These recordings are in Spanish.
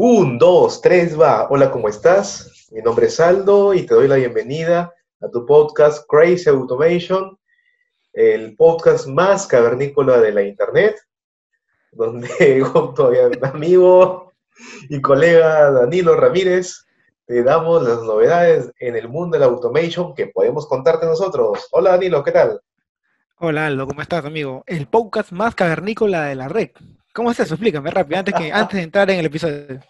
Un, dos, tres, va. Hola, ¿cómo estás? Mi nombre es Aldo y te doy la bienvenida a tu podcast Crazy Automation, el podcast más cavernícola de la internet, donde junto a mi amigo y colega Danilo Ramírez te damos las novedades en el mundo de la automation que podemos contarte nosotros. Hola Danilo, ¿qué tal? Hola Aldo, ¿cómo estás, amigo? El podcast más cavernícola de la red. ¿Cómo es eso? Explícame rápido, antes, que, antes de entrar en el episodio.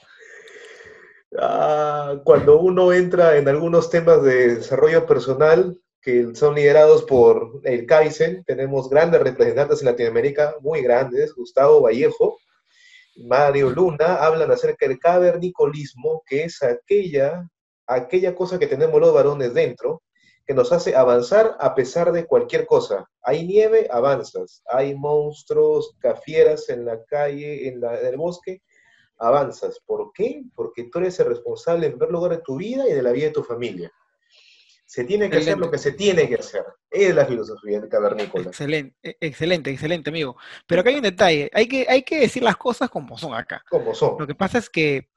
Ah, cuando uno entra en algunos temas de desarrollo personal que son liderados por el Kaizen, tenemos grandes representantes en Latinoamérica, muy grandes, Gustavo Vallejo, Mario Luna, hablan acerca del cavernicolismo, que es aquella, aquella cosa que tenemos los varones dentro, que nos hace avanzar a pesar de cualquier cosa. Hay nieve, avanzas. Hay monstruos, cafieras en la calle, en, el bosque, avanzas. ¿Por qué? Porque tú eres el responsable en primer lugar de tu vida y de la vida de tu familia. Se tiene que hacer lo que se tiene que hacer. Es la filosofía de cavernícola. Excelente, e, excelente, excelente, amigo. Pero acá hay un detalle. Hay que, hay que decir las cosas como son acá. Como son. Lo que pasa es que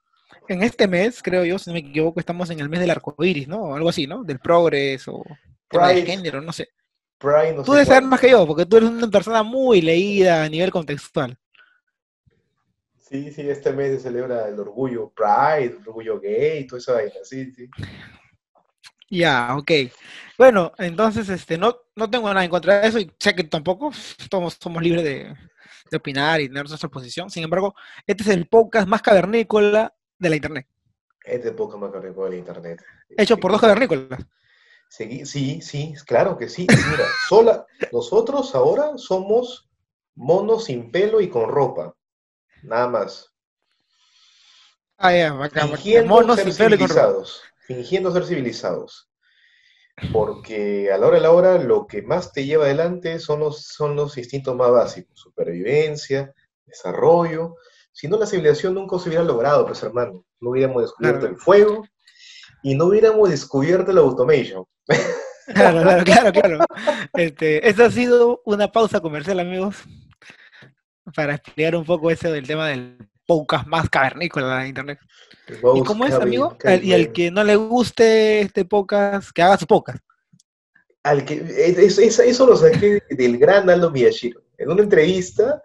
en este mes, creo yo, si no me equivoco, estamos en el mes del arco iris, ¿no? Algo así, ¿no? Del progreso, del género, no sé. tú debes saber más que yo, porque tú eres una persona muy leída a nivel contextual. Sí, sí, este mes se celebra el orgullo Pride, el orgullo gay, todo eso ahí, sí, sí. Ya, ok. Bueno, entonces, este, no, no tengo nada en contra de eso y sé que tampoco todos somos libres de, de opinar y tener nuestra posición. Sin embargo, este es el podcast más cavernícola de la Internet. Es de poco más cavernícola de la Internet. Hecho por dos cavernícolas. Sí, sí, sí, claro que sí. Mira, sola, nosotros ahora somos monos sin pelo y con ropa. Nada más. Ah, ya, bacán, fingiendo monos ser sin civilizados. Fingiendo ser civilizados. Porque a la hora de la hora lo que más te lleva adelante son los, son los instintos más básicos. Supervivencia, desarrollo, si no, la civilización nunca se hubiera logrado, pues hermano. No hubiéramos descubierto el fuego y no hubiéramos descubierto la automation. Claro, claro, claro, claro. Este, esta ha sido una pausa comercial, amigos, para explicar un poco eso del tema del podcast más cavernícola de internet. ¿Y cómo es, amigo? y al que no le guste este podcast, que haga su podcast. Al que, eso lo saqué del gran Aldo Miyashiro. En una entrevista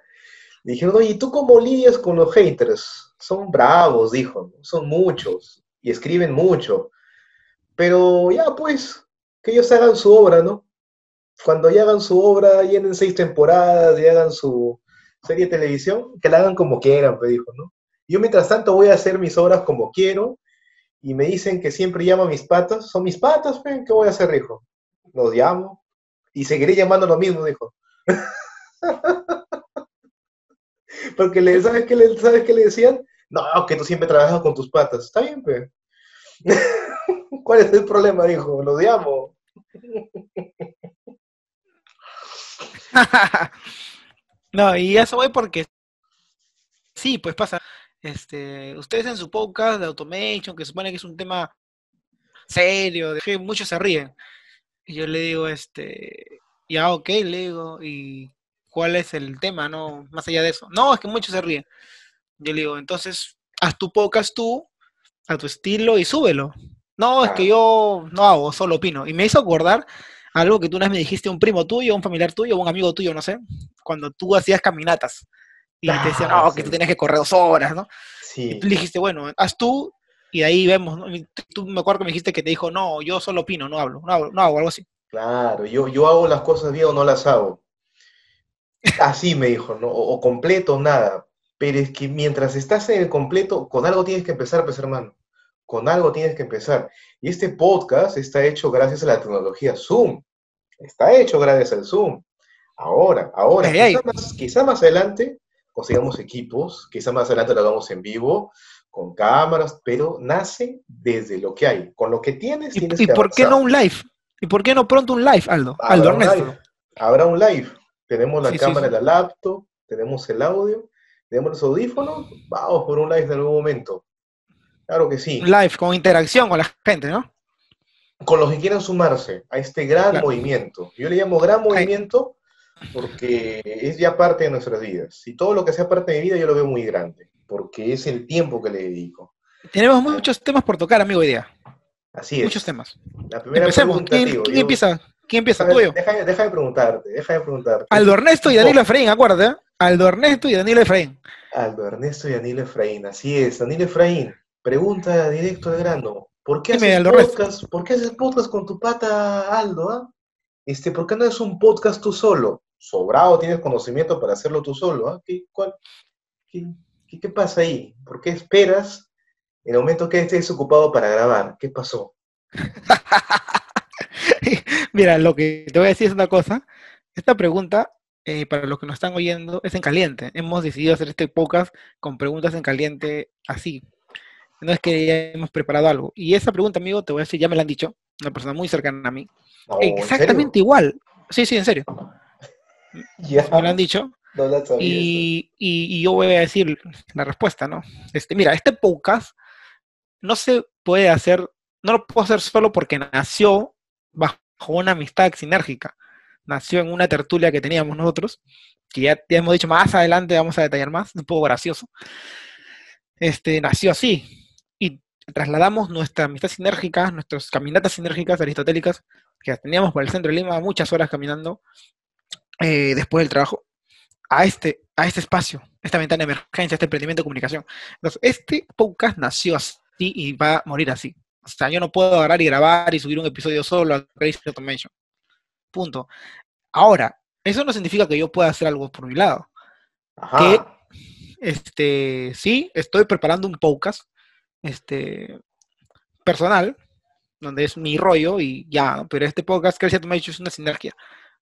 dijeron, oye, ¿tú cómo lidias con los haters? Son bravos, dijo, son muchos y escriben mucho. Pero ya, pues, que ellos hagan su obra, ¿no? Cuando ya hagan su obra, llenen seis temporadas y hagan su serie de televisión, que la hagan como quieran, pues dijo, ¿no? Yo mientras tanto voy a hacer mis obras como quiero y me dicen que siempre llamo a mis patas. Son mis patas, ¿qué voy a hacer, dijo? Los llamo y seguiré llamando lo mismo, dijo. Porque le, ¿sabes qué le, ¿sabes qué le decían? No, que tú siempre trabajas con tus patas. Está bien, pues. ¿Cuál es el problema? Dijo, lo odiamos. no, y eso voy porque sí, pues pasa. Este, ustedes en su podcast de automation, que supone que es un tema serio, de que muchos se ríen. Y yo le digo, este, ya ok, le digo, y cuál es el tema, ¿no? Más allá de eso. No, es que muchos se ríen. Yo le digo, entonces, haz tu podcast tú, a tu estilo y súbelo. No, es que yo no hago, solo opino. Y me hizo acordar algo que tú una vez me dijiste, un primo tuyo, un familiar tuyo, un amigo tuyo, no sé, cuando tú hacías caminatas. Y te decían, no, que tú tienes que correr dos horas, ¿no? Sí. Y tú le dijiste, bueno, haz tú y de ahí vemos. ¿no? Tú me acuerdo que me dijiste que te dijo, no, yo solo opino, no hablo, no, hablo, no hago algo así. Claro, yo, yo hago las cosas bien o no las hago. Así me dijo, ¿no? O, completo, nada. Pero es que mientras estás en el completo, con algo tienes que empezar, pues hermano. Con algo tienes que empezar. Y este podcast está hecho gracias a la tecnología Zoom. Está hecho gracias al Zoom. Ahora, ahora, quizá, Más, adelante consigamos equipos, quizá más adelante lo hagamos en vivo, con cámaras, pero nace desde lo que hay. Con lo que tienes, ¿Y, tienes ¿y por qué no un live? ¿Y por qué no pronto un live, Aldo? Aldo Ernesto. Habrá un live. Tenemos la cámara de la laptop, tenemos el audio, tenemos los audífonos, vamos por un live en algún momento. Claro que sí. Live, con interacción con la gente, ¿no? Con los que quieran sumarse a este gran movimiento. Yo le llamo gran movimiento porque es ya parte de nuestras vidas. Y todo lo que sea parte de mi vida yo lo veo muy grande. porque es el tiempo que le dedico. Tenemos muchos temas por tocar, amigo, hoy día. Así es. Muchos temas. La primera Empecemos. pregunta, ¿Quién, tío, quién yo- empieza? ¿Quién empieza? Ver, ¿Tú o yo? Deja, deja de preguntarte, deja de preguntarte. Aldo Ernesto y Danilo Efraín, acuérdate. ¿eh? Aldo Ernesto y Danilo Efraín. Aldo Ernesto y Danilo Efraín, así es. Danilo Efraín, pregunta directo al grano. ¿Por qué Dime, haces podcast? ¿Por qué haces podcast con tu pata Aldo? ah? Este, ¿por qué no es un podcast tú solo? Sobrado tienes conocimiento para hacerlo tú solo, ¿ah? ¿Qué, cuál- qué, qué- qué pasa ahí? ¿Por qué esperas en el momento que estés ocupado para grabar? ¿Qué pasó? Mira, lo que te voy a decir es una cosa. Esta pregunta, eh, para los que nos están oyendo, es en caliente. Hemos decidido hacer este podcast con preguntas en caliente así. No es que ya hemos preparado algo. Y esa pregunta, amigo, te voy a decir, ya me la han dicho, una persona muy cercana a mí. Exactamente igual. Sí, sí, en serio. Ya, Me lo han dicho. no la sabía. Y, y- y yo voy a decir la respuesta, ¿no? Este, mira, este podcast no se puede hacer, no lo puedo hacer solo porque nació bajo una amistad sinérgica. Nació en una tertulia que teníamos nosotros, que ya, hemos dicho más adelante, vamos a detallar más, un poco gracioso. Este, nació así. Y trasladamos nuestra amistad sinérgica, nuestras caminatas sinérgicas aristotélicas, que teníamos por el centro de Lima, muchas horas caminando eh, después del trabajo, a este, a este espacio, esta ventana de emergencia, este emprendimiento de comunicación. Entonces, este podcast nació así y va a morir así. O sea, yo no puedo agarrar y grabar y subir un episodio solo a Crazy Automation. Punto. Ahora, eso no significa que yo pueda hacer algo por mi lado. Ajá. Este, sí, estoy preparando un podcast, este, personal, donde es mi rollo y ya, pero este podcast Crazy Automation es una sinergia.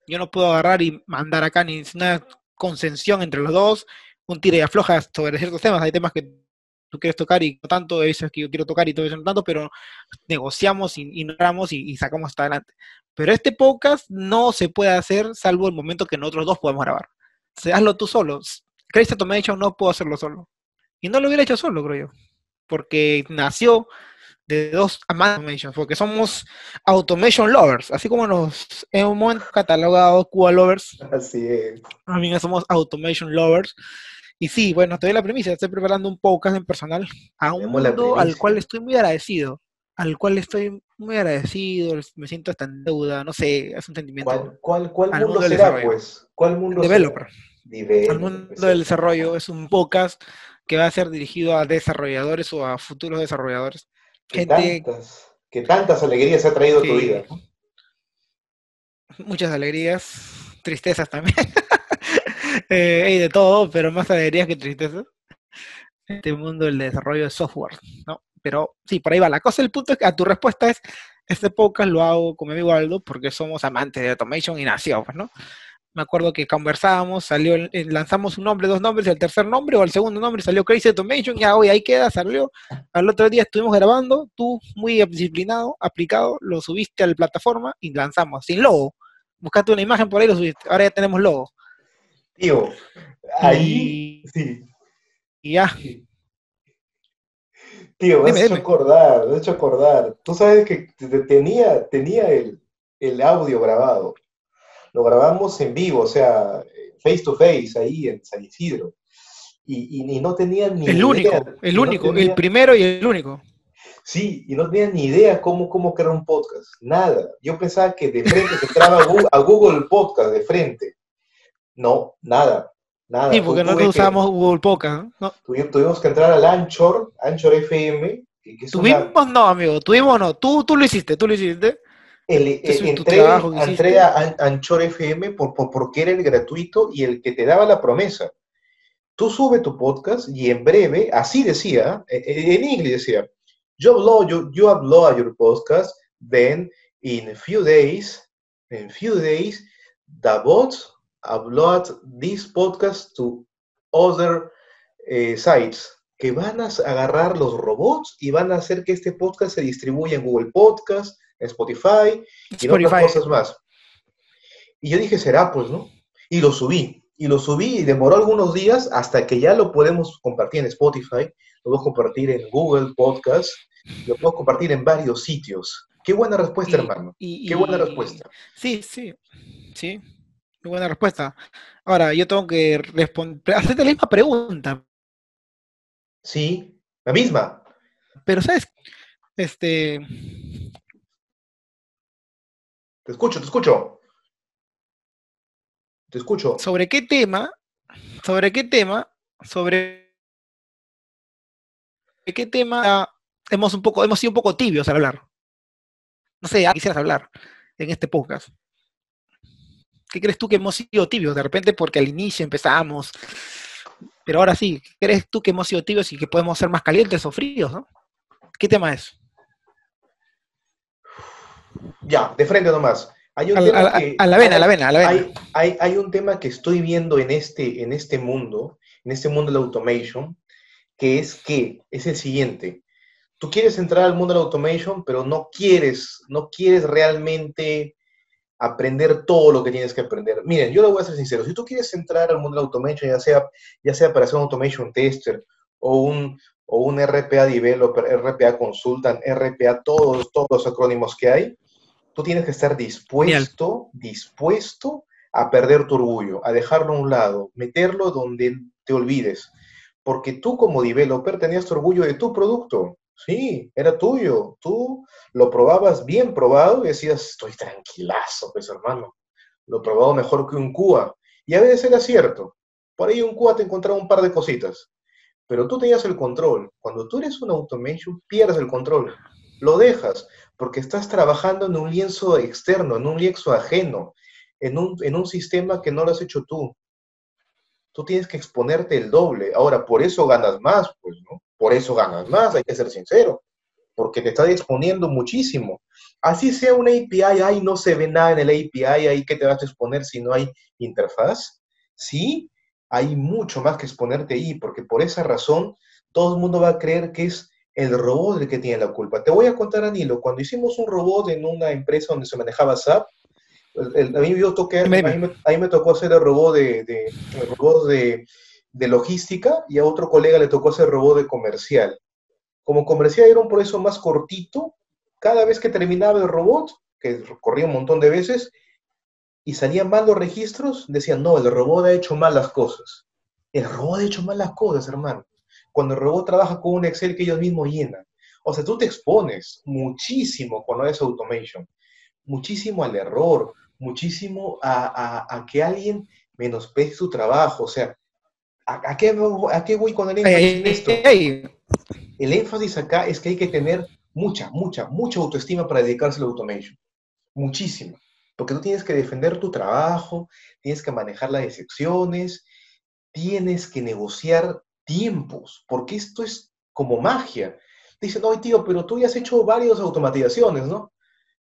Yo no puedo agarrar y mandar acá ni una consensión entre los dos, un tira y afloja sobre ciertos temas. Hay temas que tú quieres tocar y no tanto, hay veces que yo quiero tocar y todo eso no tanto, pero negociamos y ignoramos y, y sacamos hasta adelante. Pero este podcast no se puede hacer salvo el momento que nosotros dos podemos grabar. O sea, hazlo tú solo. Crazy Automation no puedo hacerlo solo. Y no lo hubiera hecho solo, creo yo. Porque nació de dos automation, porque somos automation lovers, así como nos hemos catalogado Cuba lovers, Así es. también somos automation lovers. Y sí, bueno, te doy la premisa, estoy preparando un podcast en personal a un mundo al cual estoy muy agradecido, al cual estoy muy agradecido, me siento hasta en deuda, no sé, es un sentimiento. ¿Cuál, cuál, cuál mundo mundo será, desarrollo. pues? ¿Cuál mundo Developer. será? Al mundo del desarrollo es un podcast que va a ser dirigido a desarrolladores o a futuros desarrolladores. Que Gente, tantas, que tantas alegrías ha traído tu Sí. vida. ¿no? muchas alegrías, tristezas también. Eh, de todo, pero más alegrías que tristezas. Este mundo del desarrollo de software, ¿no? Pero sí, por ahí va la cosa. El punto es que a tu respuesta es, este podcast lo hago con mi amigo Aldo porque somos amantes de automation y nació, pues, ¿no? Me acuerdo que conversábamos, salió, eh, lanzamos un nombre, dos nombres, el tercer nombre o el segundo nombre salió Crazy Automation, ya hoy ahí queda, salió. Al otro día estuvimos grabando, tú muy disciplinado, aplicado, lo subiste a la plataforma y lanzamos, sin logo. Buscaste una imagen por ahí lo subiste. Ahora ya tenemos logo. Tío, ahí, Y, sí. ya. Tío, me has hecho acordar, me has hecho acordar. Tú sabes que te- te- tenía, tenía el, el audio grabado. Lo grabamos en vivo, o sea, face to face, ahí en San Isidro. Y, y- y no tenía ni El idea, único, el no único, el primero y el único. Sí, y no tenía ni idea cómo, cómo crear un podcast, nada. Yo pensaba que de frente se entraba a Google, a Google Podcast, de frente. No, nada, nada. Sí, porque nosotros usamos Google Podcast. tuvimos que entrar al Anchor, Anchor FM, que, es una- Tuvimos, no, amigo, tuvimos no. Tú, tú lo hiciste, tú lo hiciste. el- entré, a An- Anchor FM por, por- porque era el gratuito y el que te daba la promesa. Tú sube tu podcast y en breve, así decía, eh, eh, en inglés decía, you upload, your, you upload your podcast, then in few days, in few days, the bots upload this podcast to other eh, sites que van a agarrar los robots y van a hacer que este podcast se distribuya en Google Podcast, en Spotify y en otras cosas más. Y yo dije, será pues, ¿no? Y lo subí. Y lo subí y demoró algunos días hasta que ya lo podemos compartir en Spotify, lo podemos compartir en Google Podcast, lo podemos compartir en varios sitios. Qué buena respuesta, Y- hermano. y- Qué buena y- respuesta. Sí, sí, sí. Muy buena respuesta. Ahora, yo tengo que responder, hacerte la misma pregunta. Sí, la misma. Pero, ¿sabes? Este. Te escucho, te escucho. Te escucho. ¿Sobre qué tema? ¿Sobre qué tema? Sobre qué tema hemos un poco, hemos sido un poco tibios al hablar. No sé, quisieras hablar en este podcast. ¿Qué crees tú que hemos sido tibios? De repente porque al inicio empezamos, pero ahora sí, ¿crees tú que hemos sido tibios y que podemos ser más calientes o fríos? ¿no? ¿Qué tema es? Ya, de frente nomás. Hay un a, tema a, la vena, a la vena, a la vena. Hay, hay, un tema que estoy viendo en este, en este mundo, en este mundo de la automation, que es que es el siguiente. Tú quieres entrar al mundo de la automation, pero no quieres, no quieres realmente aprender todo lo que tienes que aprender. Miren, yo le voy a ser sincero, si tú quieres entrar al mundo de la automation, ya sea, ya sea para ser un automation tester o un, o un RPA developer, RPA consultant, RPA, todos, todos los acrónimos que hay, tú tienes que estar dispuesto, dispuesto a perder tu orgullo, a dejarlo a un lado, meterlo donde te olvides. Porque tú como developer tenías tu orgullo de tu producto. Sí, era tuyo. Tú lo probabas bien probado y decías, estoy tranquilazo, pues hermano. Lo he probado mejor que un Cuba. Y a veces era cierto. Por ahí un Cuba te encontraba un par de cositas. Pero tú tenías el control. Cuando tú eres un automation, pierdes el control. Lo dejas porque estás trabajando en un lienzo externo, en un lienzo ajeno, en un, en un sistema que no lo has hecho tú. Tú tienes que exponerte el doble. Ahora, por eso ganas más, pues, ¿no? Por eso ganas más, hay que ser sincero, porque te estás exponiendo muchísimo. Así sea una API, ahí no se ve nada en el API, ahí que te vas a exponer si no hay interfaz. Sí, hay mucho más que exponerte ahí, porque por esa razón todo el mundo va a creer que es el robot el que tiene la culpa. Te voy a contar, Anilo, cuando hicimos un robot en una empresa donde se manejaba SAP, a, mí yo toqué, a, mí me, tocó hacer el robot de, robot de, logística y a otro colega le tocó hacer robot de comercial. Como comercial era un proceso más cortito, cada vez que terminaba el robot, que corría un montón de veces, y salían mal los registros, decían, no, el robot ha hecho mal las cosas. El robot ha hecho mal las cosas, hermano cuando el robot trabaja con un Excel que ellos mismos llenan. O sea, tú te expones muchísimo cuando haces automation, muchísimo al error, muchísimo a, que alguien menosprecie su trabajo. O sea, ¿a, qué, a qué, voy con el énfasis en esto? El énfasis acá es que hay que tener mucha, mucha, mucha autoestima para dedicarse al automation. Muchísimo. Porque tú tienes que defender tu trabajo, tienes que manejar las excepciones, tienes que negociar tiempos, porque esto es como magia. Dicen, no, tío, pero tú ya has hecho varias automatizaciones, ¿no?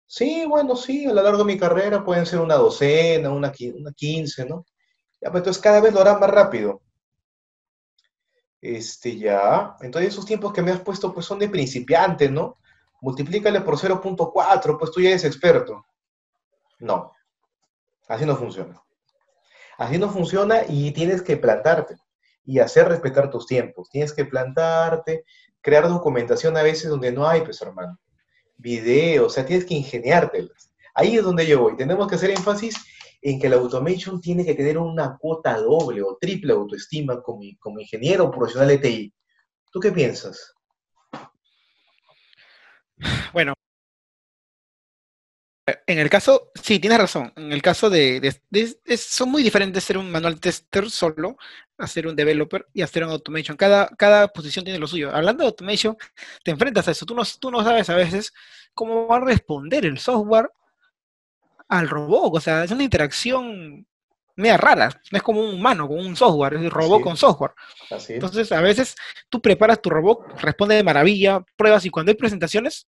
Sí, bueno, sí, a lo largo de mi carrera pueden ser una docena, una, una quince, ¿no? Ya, pues entonces cada vez lo harán más rápido. Este, ya. Entonces esos tiempos que me has puesto, pues son de principiante, ¿no? Multiplícale por 0.4, pues tú ya eres experto. No, así no funciona. Así no funciona y tienes que plantarte y hacer respetar tus tiempos. Tienes que plantarte, crear documentación a veces donde no hay, pues hermano. Videos, o sea, tienes que ingeniártelas. Ahí es donde yo voy. Tenemos que hacer énfasis en que la automation tiene que tener una cuota doble o triple autoestima como, como ingeniero profesional de TI. ¿Tú qué piensas? Bueno, en el caso, sí, tienes razón. En el caso de, son muy diferentes ser un manual tester solo, hacer un developer y hacer un automation. Cada, cada posición tiene lo suyo. Hablando de automation, te enfrentas a eso. Tú no, tú no sabes a veces cómo va a responder el software al robot. O sea, es una interacción media rara. No es como un humano con un software, es un robot con software. Entonces, a veces tú preparas tu robot, responde de maravilla, pruebas y cuando hay presentaciones,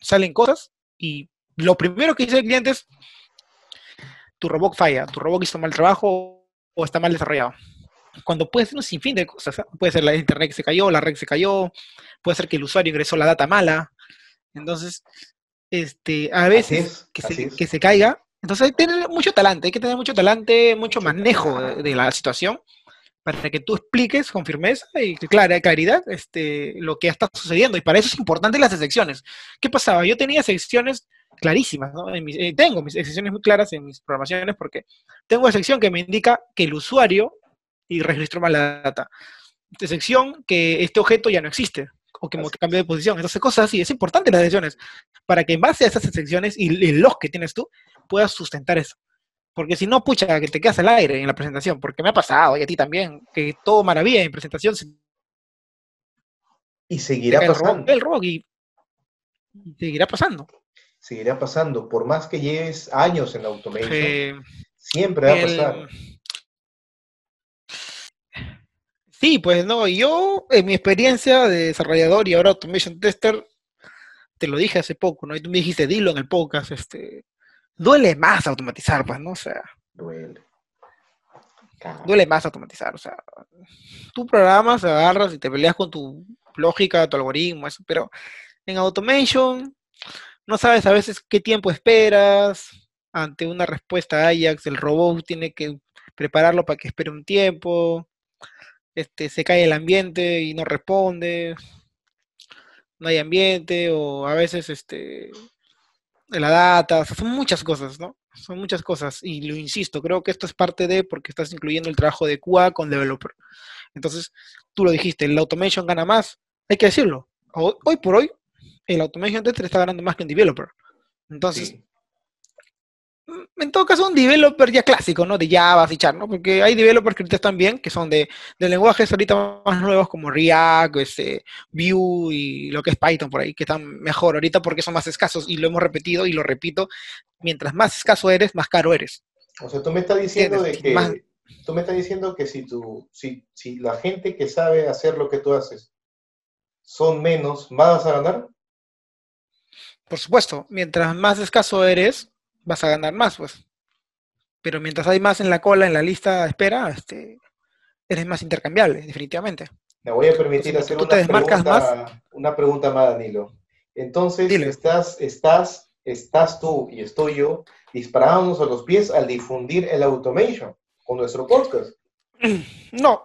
salen cosas y lo primero que dice el cliente es, tu robot falla, tu robot hizo mal trabajo o está mal desarrollado. Cuando puede ser un sinfín de cosas, ¿eh? puede ser la internet que se cayó, la red se cayó, puede ser que el usuario ingresó la data mala. Entonces, este, a veces que, se, caiga, entonces hay que tener mucho talante, hay que tener mucho talante, mucho manejo de, la situación para que tú expliques con firmeza y clara, claridad este, lo que está sucediendo. Y para eso es importante las secciones. ¿Qué pasaba? Yo tenía secciones clarísimas, ¿no? Eh, tengo mis excepciones muy claras en mis programaciones porque tengo una sección que me indica que el usuario y registro mal la data. de sección que este objeto ya no existe o que cambió de posición. Entonces, cosas así. Es importante las decisiones para que en base a esas secciones y, los que tienes tú puedas sustentar eso. Porque si no, pucha, que te quedas al aire en la presentación. Porque me ha pasado, y a ti también, que todo maravilla en presentación. Y seguirá pasando. El rock, y, seguirá pasando. Seguirá pasando. Por más que lleves años en automation, siempre va a pasar. Sí, pues no, yo en mi experiencia de desarrollador y ahora automation tester, te lo dije hace poco, ¿no? Y tú me dijiste, dilo en el podcast, este, duele más automatizar, pues, ¿no? O sea, duele. Duele más automatizar, o sea, tú programas, agarras y te peleas con tu lógica, tu algoritmo, eso, pero en automation no sabes a veces qué tiempo esperas ante una respuesta Ajax, el robot tiene que prepararlo para que espere un tiempo, este, se cae el ambiente y no responde, no hay ambiente, o a veces este, la data, son muchas cosas, ¿no? Son muchas cosas, y lo insisto, creo que esto es parte de porque estás incluyendo el trabajo de QA con developer. Entonces, tú lo dijiste, el automation gana más, hay que decirlo. Hoy por hoy, el automation tester está ganando más que un developer. Entonces, en todo caso, un developer ya clásico, ¿no? De Java, y Char, ¿no? Porque hay developers que ahorita están bien, que son de, lenguajes ahorita más nuevos como React, este, Vue y lo que es Python por ahí, que están mejor ahorita porque son más escasos y lo hemos repetido y lo repito, mientras más escaso eres, más caro eres. O sea, tú me estás diciendo de que... Tú me estás diciendo que si, tú, si, si la gente que sabe hacer lo que tú haces son menos, ¿vas a ganar? Por supuesto, mientras más escaso eres, vas a ganar más, pues. Pero mientras hay más en la cola, en la lista de espera, este, eres más intercambiable, definitivamente. Me voy a permitir hacer una, pregunta, más. una pregunta más, Danilo. Entonces, estás, estás, estás tú y estoy yo disparándonos a los pies al difundir el automation con nuestro podcast. No.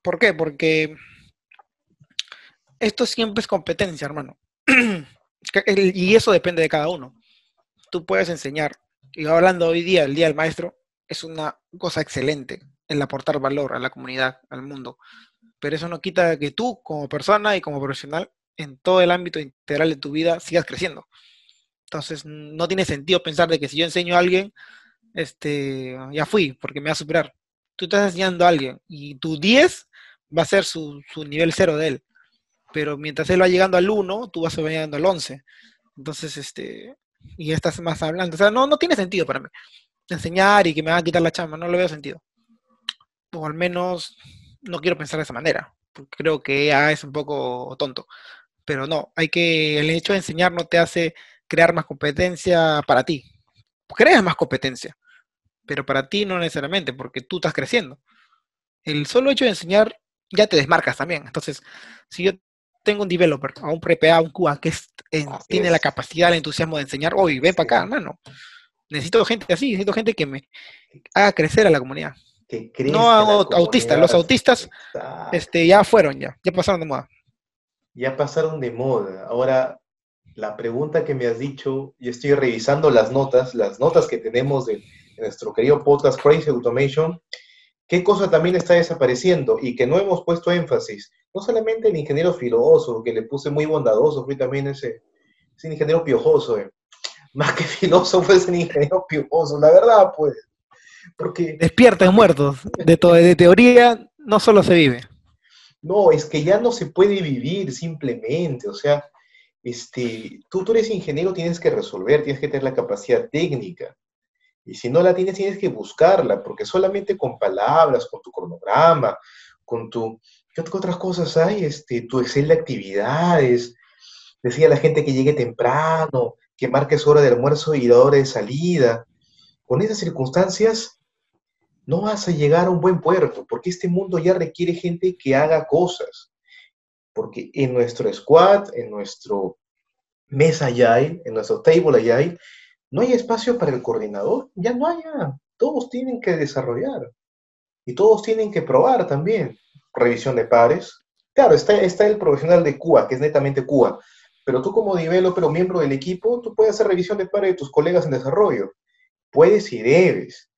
¿Por qué? Porque esto siempre es competencia, hermano. y eso depende de cada uno tú puedes enseñar, y hablando hoy día, el Día del Maestro, es una cosa excelente el aportar valor a la comunidad, al mundo. Pero eso no quita que tú, como persona y como profesional, en todo el ámbito integral de tu vida, sigas creciendo. Entonces, no tiene sentido pensar de que si yo enseño a alguien, este, ya fui, porque me va a superar. Tú estás enseñando a alguien y tu 10 va a ser su, nivel cero de él. Pero mientras él va llegando al 1, tú vas llegando al 11. Entonces, este, y estás más hablando. O sea, no, no tiene sentido para mí. Enseñar y que me van a quitar la chamba, no lo veo sentido. O al menos no quiero pensar de esa manera. Creo que es un poco tonto. Pero no, hay que, el hecho de enseñar no te hace crear más competencia para ti. Creas más competencia, pero para ti no necesariamente, porque tú estás creciendo. El solo hecho de enseñar ya te desmarcas también. Entonces, si yo tengo un developer, a un prepa, a un QA que tiene la capacidad, el entusiasmo de enseñar, hoy ven para acá, hermano. Necesito gente así, necesito gente que me haga crecer a la comunidad. no autistas, los autistas este, ya fueron, ya, ya pasaron de moda. Ya pasaron de moda. Ahora, la pregunta que me has dicho, y estoy revisando las notas, las notas que tenemos de, de nuestro querido podcast Crazy Automation, ¿qué cosa también está desapareciendo y que no hemos puesto énfasis? No solamente el ingeniero filoso, que le puse muy bondadoso, fui también ese, ese ingeniero piojoso, eh. más que filósofo es el ingeniero piojoso, la verdad, pues. Porque... Despierta muertos, de, de teoría no solo se vive. No, es que ya no se puede vivir simplemente, o sea, este, tú, tú eres ingeniero, tienes que resolver, tienes que tener la capacidad técnica. Y si no la tienes, tienes que buscarla, porque solamente con palabras, con tu cronograma, con tu, ¿Qué otras cosas hay? Este, tu Excel de actividades. Decía la gente que llegue temprano, que marque su hora de almuerzo y la hora de salida. Con esas circunstancias no vas a llegar a un buen puerto, porque este mundo ya requiere gente que haga cosas. Porque en nuestro squad, en nuestro mesa hay, en nuestro table hay, no hay espacio para el coordinador, ya no hay, todos tienen que desarrollar y todos tienen que probar también revisión de pares. Claro, está, está el profesional de CUA, que es netamente CUA, pero tú como developer o miembro del equipo, tú puedes hacer revisión de pares de tus colegas en desarrollo. Puedes y debes.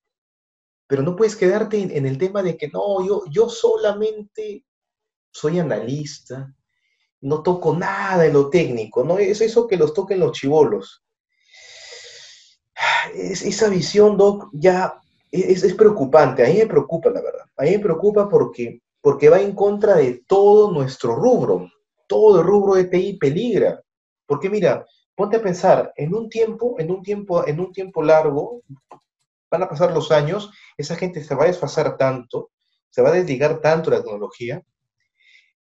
pero no puedes quedarte en, el tema de que no, yo, yo solamente soy analista, no toco nada de lo técnico, ¿no? Es eso que los toquen los chivolos. Es, esa visión, Doc, ya es, es, preocupante. A mí me preocupa, la verdad. A mí me preocupa porque, porque va en contra de todo nuestro rubro. Todo el rubro de TI peligra. Porque mira, ponte a pensar, en un tiempo, en un tiempo, en un tiempo largo, van a pasar los años, esa gente se va a desfasar tanto, se va a desligar tanto la tecnología,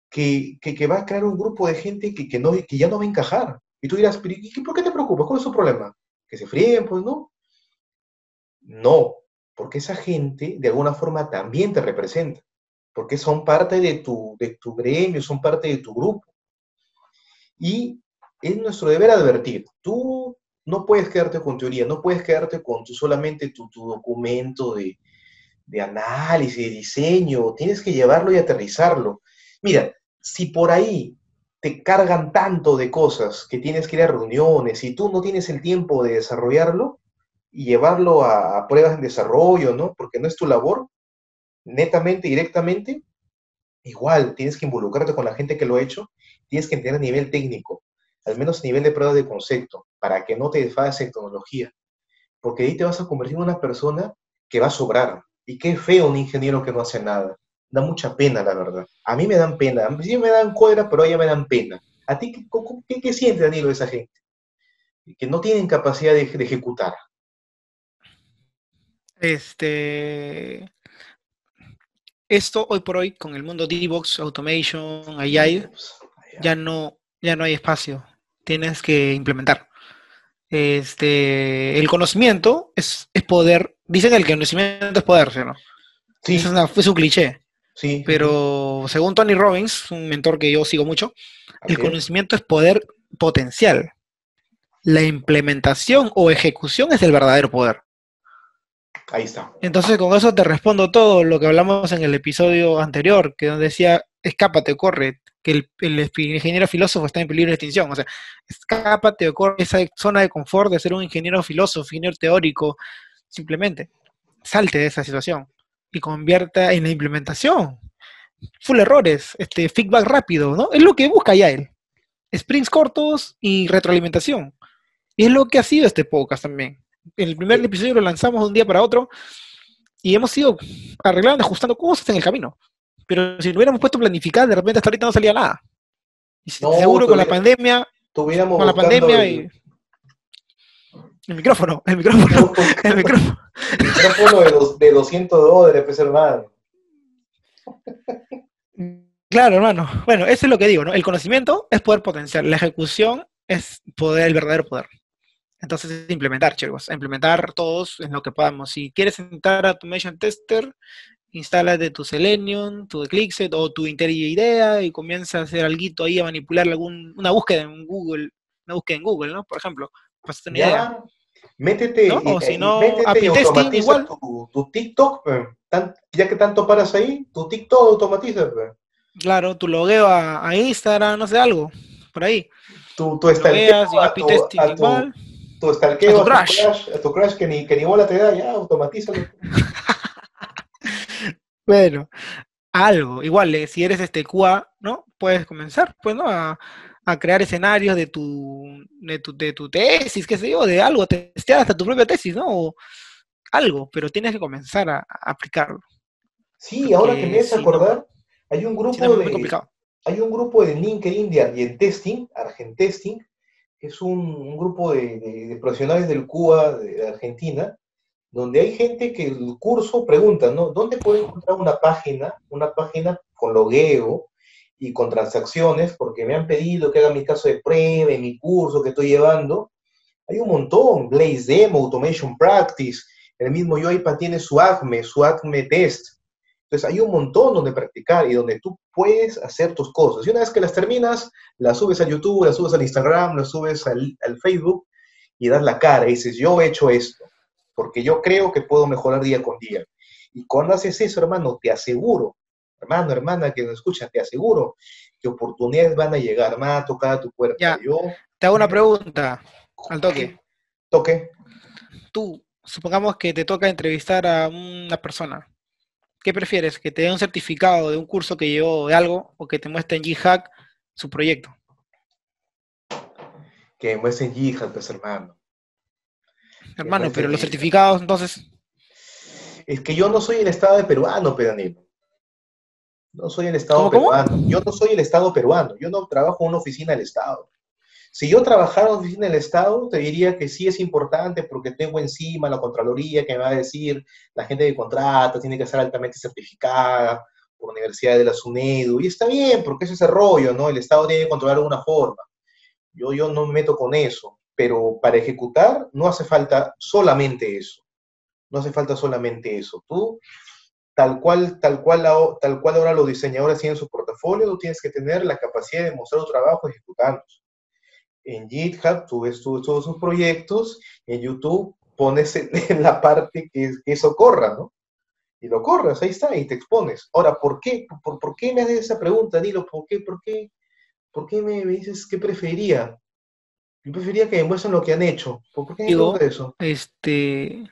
que, va a crear un grupo de gente que ya no va a encajar. Y tú dirás, ¿por qué te preocupas? ¿Cuál es su problema? ¿Que se fríen? Pues no. No, porque esa gente de alguna forma también te representa, porque son parte de tu, de tu gremio, son parte de tu grupo. Y es nuestro deber advertir, tú no puedes quedarte con teoría, no puedes quedarte con tu, solamente tu, tu documento de, de análisis, de diseño, tienes que llevarlo y aterrizarlo. Mira, si por ahí te cargan tanto de cosas que tienes que ir a reuniones y tú no tienes el tiempo de desarrollarlo y llevarlo a, pruebas en desarrollo, ¿no? Porque no es tu labor, netamente, directamente, igual tienes que involucrarte con la gente que lo ha hecho, tienes que entender a nivel técnico, al menos a nivel de pruebas de concepto, para que no te desfases en tecnología. Porque ahí te vas a convertir en una persona que va a sobrar. Y qué feo un ingeniero que no hace nada da mucha pena, la verdad. A mí me dan pena. A mí sí me dan cuadra, pero a ella me dan pena. ¿A ti qué, qué, Danilo, esa gente? Que no tienen capacidad de, ejecutar. Este. Esto hoy por hoy, con el mundo DevOps, Automation, AI, ya no, ya no hay espacio. Tienes que implementar. Este, el conocimiento es, es poder. Dicen que el conocimiento es poder, ¿no? Sí. Es, es un cliché. Sí. Pero según Tony Robbins, un mentor que yo sigo mucho, el conocimiento es poder potencial. La implementación o ejecución es el verdadero poder. Ahí está. Entonces con eso te respondo todo lo que hablamos en el episodio anterior, que donde decía, escápate, corre, que el, ingeniero filósofo está en peligro de extinción. O sea, escápate o corre esa zona de confort de ser un ingeniero filósofo, ingeniero teórico, simplemente. Salte de esa situación y convierta en la implementación. Full errores, este feedback rápido, ¿no? Es lo que busca ya él. Sprints cortos y retroalimentación. Y es lo que ha sido este podcast también. El primer episodio lo lanzamos de un día para otro y hemos ido arreglando, ajustando cosas en el camino. Pero si lo hubiéramos puesto a planificar, de repente hasta ahorita no salía nada. Y seguro con la pandemia, con la pandemia y el micrófono, el micrófono, el micrófono. El micrófono de, dos, de 200 dólares, pues hermano. Claro, hermano. Bueno, eso es lo que digo, ¿no? El conocimiento es poder potenciar, la ejecución es poder, el verdadero poder. Entonces, es implementar, chicos, implementar todos en lo que podamos. Si quieres entrar a Automation Tester, instala de tu Selenium, tu Eclipse o tu IntelliJ IDEA y comienza a hacer algo ahí, a manipular algún, una búsqueda en Google, una búsqueda en Google, ¿no? Por ejemplo. Pues ya, Métete, O si no, métete y automatiza igual. Tu, TikTok, ya que tanto paras ahí, tu TikTok automatiza. Claro, tu logueo a, a, Instagram, no sé, algo, por ahí. Tu, tu stalkeo a, tu, a igual. Tu, stalkeo a tu, crash. a tu crash que ni, que ni bola te da, ya, automatízalo. bueno, algo, igual, eh, si eres este QA, ¿no? Puedes comenzar, pues, ¿no? A, a crear escenarios de tu, de tu, de tu tesis, qué sé yo, de algo, testear hasta tu propia tesis, ¿no? O algo, pero tienes que comenzar a, aplicarlo. Sí, ahora que me haces acordar, hay un grupo de hay un grupo de LinkedIn de Argentesting, Argentesting, es un, grupo de, profesionales del CUA de, Argentina, donde hay gente que el curso pregunta, ¿no? ¿Dónde puedo encontrar una página, una página con logueo, y con transacciones, porque me han pedido que haga mi caso de prueba mi curso que estoy llevando. Hay un montón, Blaze Demo, Automation Practice, el mismo UiPath tiene su ACME, su ACME Test. Entonces hay un montón donde practicar y donde tú puedes hacer tus cosas. Y una vez que las terminas, las subes a YouTube, las subes al Instagram, las subes al, al Facebook y das la cara y dices, yo he hecho esto, porque yo creo que puedo mejorar día con día. Y cuando haces eso, hermano, te aseguro hermano, hermana que nos escucha, te aseguro que oportunidades van a llegar, van a tocar a tu puerta. Ya, Yo, te hago una pregunta al toque. Toque. Tú, supongamos que te toca entrevistar a una persona. ¿Qué prefieres? ¿Que te dé un certificado de un curso que llevó de algo o que te muestre en G-Hack su proyecto? Que muestre en G-Hack, pues hermano. Hermano, pero los certificados, entonces. Es que yo no soy el Estado de peruano, Pedro No soy el Estado peruano. Yo no soy el Estado peruano. Yo no trabajo en una oficina del Estado. Si yo trabajara en oficina del Estado, te diría que sí es importante porque tengo encima la Contraloría que me va a decir la gente que contrata tiene que ser altamente certificada por la Universidad de la SUNEDU. Y está bien, porque es ese rollo, ¿no? El Estado tiene que controlar de alguna forma. Yo, yo no me meto con eso. Pero para ejecutar no hace falta solamente eso. No hace falta solamente eso. Tú, tal cual, tal cual, tal cual ahora los diseñadores tienen su portafolio, tú tienes que tener la capacidad de mostrar tu trabajo ejecutando en GitHub tú ves todos sus proyectos, en YouTube pones en, la parte que, eso corra, ¿no? Y lo corras, ahí está, y te expones. Ahora, ¿por qué? ¿Por, por qué me haces esa pregunta? Dilo, ¿por qué? ¿Por qué? ¿Por qué me, dices qué preferiría? Yo preferiría que me lo que han hecho. ¿Por qué Digo, eso? Este.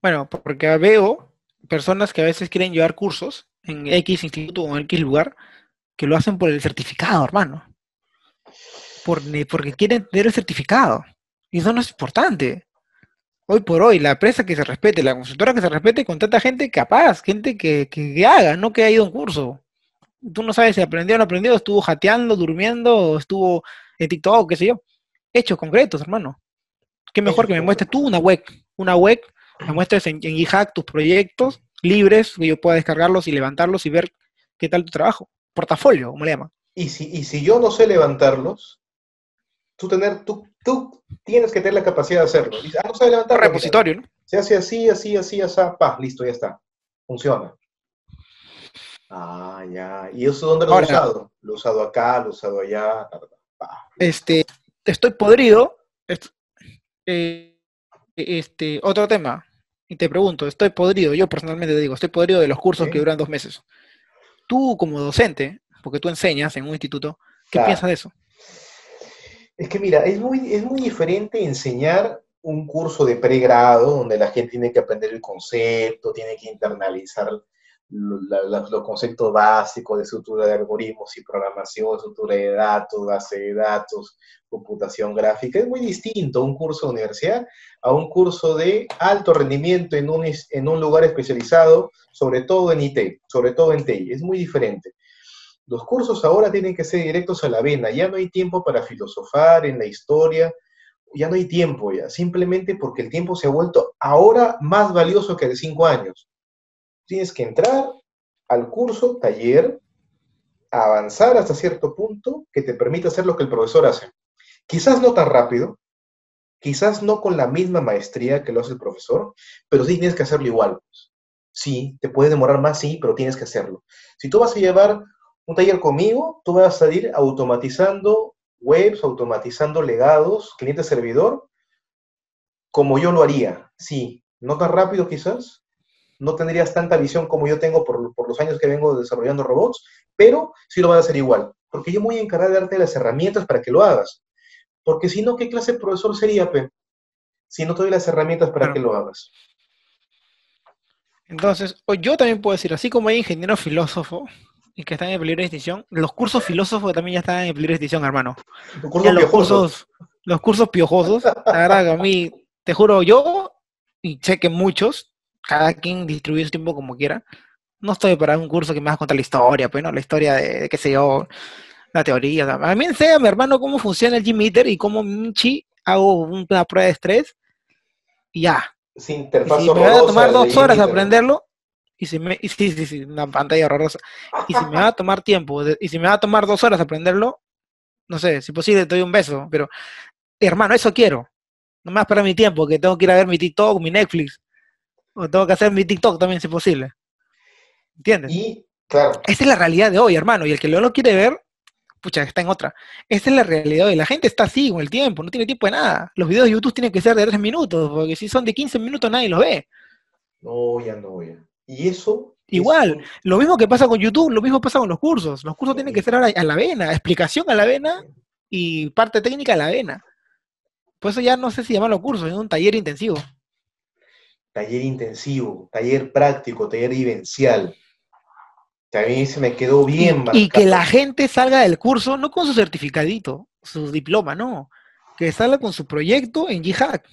Bueno, porque veo personas que a veces quieren llevar cursos en X instituto o en X lugar que lo hacen por el certificado, hermano porque quieren tener el certificado. Y eso no es importante. Hoy por hoy, la empresa que se respete, la consultora que se respete, contrata gente capaz, gente que, que, haga, no que haya ido a un curso. Tú no sabes si aprendió o no aprendió, estuvo jateando, durmiendo, estuvo en TikTok, qué sé yo. Hechos concretos, hermano. Qué mejor que me muestres tú una web, una web, me muestres en, en tus proyectos libres, que yo pueda descargarlos y levantarlos y ver qué tal tu trabajo. Portafolio, como le llaman. Y si, y si yo no sé levantarlos, tú, tener, tú, tú tienes que tener la capacidad de hacerlo. ah, no sabe levantar. Repositorio, ¿no? Se hace así, así, así, así, pa, listo, ya está. Funciona. Ah, ya. ¿Y eso dónde lo he usado? Lo he usado acá, lo he usado allá. este, estoy podrido. Eh, este, otro tema. Y te pregunto, estoy podrido, yo personalmente te digo, estoy podrido de los cursos que duran dos meses. Tú como docente, porque tú enseñas en un instituto, ¿qué piensas de eso? Es que mira, es muy, es muy diferente enseñar un curso de pregrado donde la gente tiene que aprender el concepto, tiene que internalizar los conceptos básicos de estructura de algoritmos y programación, estructura de datos, base de datos, computación gráfica. Es muy distinto un curso de universidad a un curso de alto rendimiento en un, en un lugar especializado, sobre todo en IT, sobre todo en TI. Es muy diferente. Los cursos ahora tienen que ser directos a la vena, ya no hay tiempo para filosofar en la historia, ya no hay tiempo ya, simplemente porque el tiempo se ha vuelto ahora más valioso que de cinco años. Tienes que entrar al curso, taller, avanzar hasta cierto punto que te permita hacer lo que el profesor hace. Quizás no tan rápido, quizás no con la misma maestría que lo hace el profesor, pero sí tienes que hacerlo igual. Sí, te puede demorar más, sí, pero tienes que hacerlo. Si tú vas a llevar un taller conmigo, tú vas a salir automatizando webs, automatizando legados, cliente-servidor, como yo lo haría. Sí, no tan rápido quizás, no tendrías tanta visión como yo tengo por, los años que vengo desarrollando robots, pero sí lo vas a hacer igual, porque yo me voy a encargar de darte las herramientas para que lo hagas. Porque si no, ¿qué clase de profesor sería, Pe? Si no te doy las herramientas para que lo hagas. Entonces, yo también puedo decir, así como hay ingeniero filósofo, y que están en peligro de extinción. Los cursos filósofos también ya están en peligro de extinción, hermano. los, cursos, los cursos piojosos, la verdad que a mí, te juro, yo, y sé que muchos, cada quien distribuye su tiempo como quiera, no estoy para un curso que me vas a contar la historia, pues, ¿no? La historia de, qué sé yo, la teoría. A mí mi hermano, cómo funciona el G-Meter y cómo Minchi hago una prueba de estrés y ya. Sin interfaz y si me va a tomar dos horas aprenderlo, y si me, sí, sí, sí, una pantalla horrorosa, y si me va a tomar tiempo, y si me va a tomar dos horas aprenderlo, no sé, si posible te doy un beso, pero hermano, eso quiero. No más para mi tiempo, que tengo que ir a ver mi TikTok, mi Netflix, o tengo que hacer mi TikTok también si posible. ¿Entiendes? Y, claro. Esa es la realidad de hoy, hermano, y el que no lo quiere ver, pucha, está en otra. Esa es la realidad de hoy. La gente está así con el tiempo, no tiene tiempo de nada. Los videos de YouTube tienen que ser de 3 minutos, porque si son de 15 minutos nadie los ve. No, ya no, ya. Y eso... Igual, lo mismo que pasa con YouTube, lo mismo pasa con los cursos. Los cursos tienen que ser a la vena, explicación a la vena y parte técnica a la vena. Pues eso ya no sé si llamarlo curso, es un taller intensivo. Taller intensivo, taller práctico, taller vivencial. También se me quedó bien Y, y que la gente salga del curso no con su certificadito, su diploma, no. Que salga con su proyecto en G-Hack.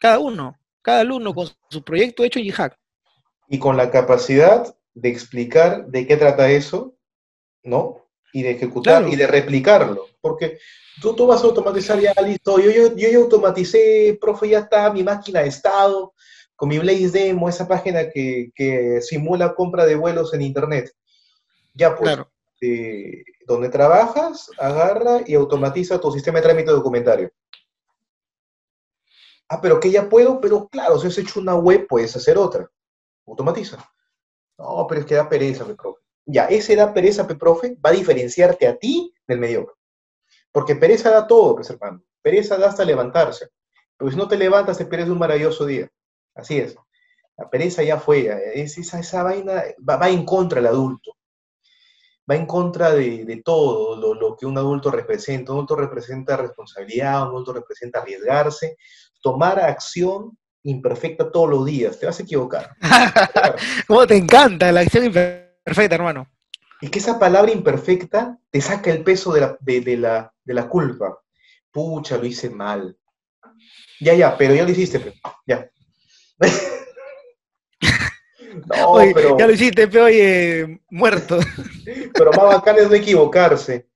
Cada uno, cada alumno con su proyecto hecho en G-Hack. Y con la capacidad de explicar de qué trata eso, ¿no? Y de ejecutar Claro. y de replicarlo. Porque tú, tú vas a automatizar ya, listo. Yo, yo, yo ya automaticé, profe, ya está mi máquina de estado, con mi Blaze Demo, esa página que, que simula compra de vuelos en Internet. Ya pues, Claro. eh, donde trabajas, agarra y automatiza tu sistema de trámite documentario. Ah, pero que ya puedo, pero claro, si has hecho una web, puedes hacer otra. Automatiza. No, pero es que da pereza, pe, profe. Ya, ese da pereza, pe, profe, va a diferenciarte a ti del mediocre. Porque pereza da todo, pues, hermano. Pereza da hasta levantarse. Si no te levantas, te pierdes un maravilloso día. Así es. La pereza ya fue. Es esa, esa vaina va, en contra del adulto. Va en contra de, todo lo que un adulto representa. Un adulto representa responsabilidad, un adulto representa arriesgarse, tomar acción imperfecta todos los días. Te vas a equivocar. ¿Cómo te encanta la acción imperfecta, hermano? Y que esa palabra imperfecta te saca el peso de la, de, de la, de la culpa. Pucha, lo hice mal. Ya, ya, pero ya lo hiciste, pe. ya. no, Oye, pero, Ya lo hiciste, pero oye, muerto. pero más bacán es no equivocarse.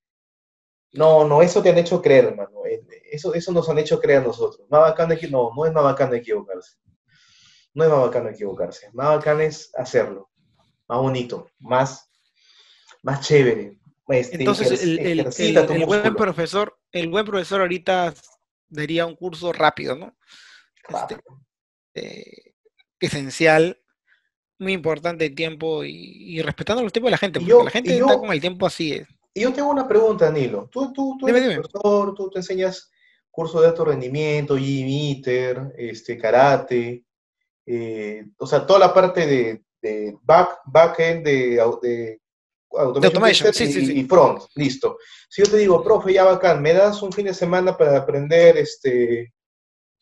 No, no, eso te han hecho creer, hermano. Eso, eso nos han hecho creer a nosotros. Más bacán de, equi- no, no es más bacán equivocarse. No es más bacán equivocarse. Más bacán es hacerlo. Más bonito, más, más chévere. Este, Entonces, el, el- el- el buen profesor, el buen profesor ahorita daría un curso rápido, ¿no? Este, eh, esencial, muy importante el tiempo y, y respetando los tiempos de la gente, porque yo- la gente y está yo- con el tiempo así. eh. Y yo tengo una pregunta, Nilo. Tú, tú, tú Dime, eres dime. profesor, tú, tú enseñas cursos de alto rendimiento, G-Meter, este, karate, eh, o sea, toda la parte de, de back, back-end de, de automation, automation, sí, sí. y front, listo. Si yo te digo, profe, ya bacán, me das un fin de semana para aprender este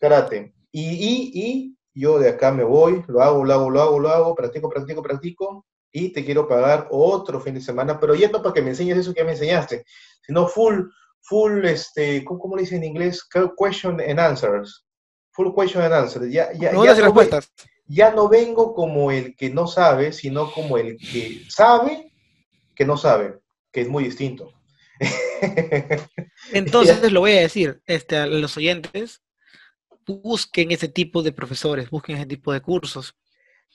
karate, y, y, y yo de acá me voy, lo hago, lo hago, lo hago, lo hago, practico, practico, practico, y te quiero pagar otro fin de semana, pero ya no para que me enseñes eso que ya me enseñaste, sino full, full, este, ¿cómo, cómo le dicen en inglés? Question and answers. Full question and answers. Ya, ya, ya, Preguntas y no, ve- respuestas. ya no vengo como el que no sabe, sino como el que sabe que no sabe, que es muy distinto. Entonces lo voy a decir este, a los oyentes, busquen ese tipo de profesores, busquen ese tipo de cursos.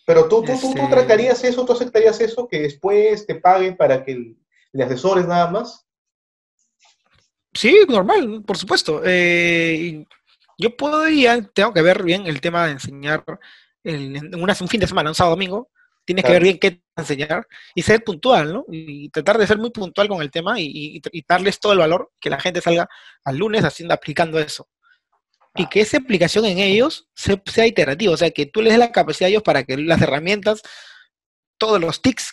Pero tú, tú, tú, tú Este- tratarías eso, tú aceptarías eso, que después te paguen para que le asesores nada más. Sí, normal, por supuesto. Eh, yo podría, tengo que ver bien el tema de enseñar en una- un fin de semana, un sábado domingo, tienes que ver bien qué enseñar y ser puntual, ¿no? Y tratar de ser muy puntual con el tema y, y- y darles todo el valor, que la gente salga al lunes haciendo, aplicando eso. Y que esa aplicación en ellos se- sea iterativa, o sea, que tú les des la capacidad a ellos para que las herramientas, todos los tics,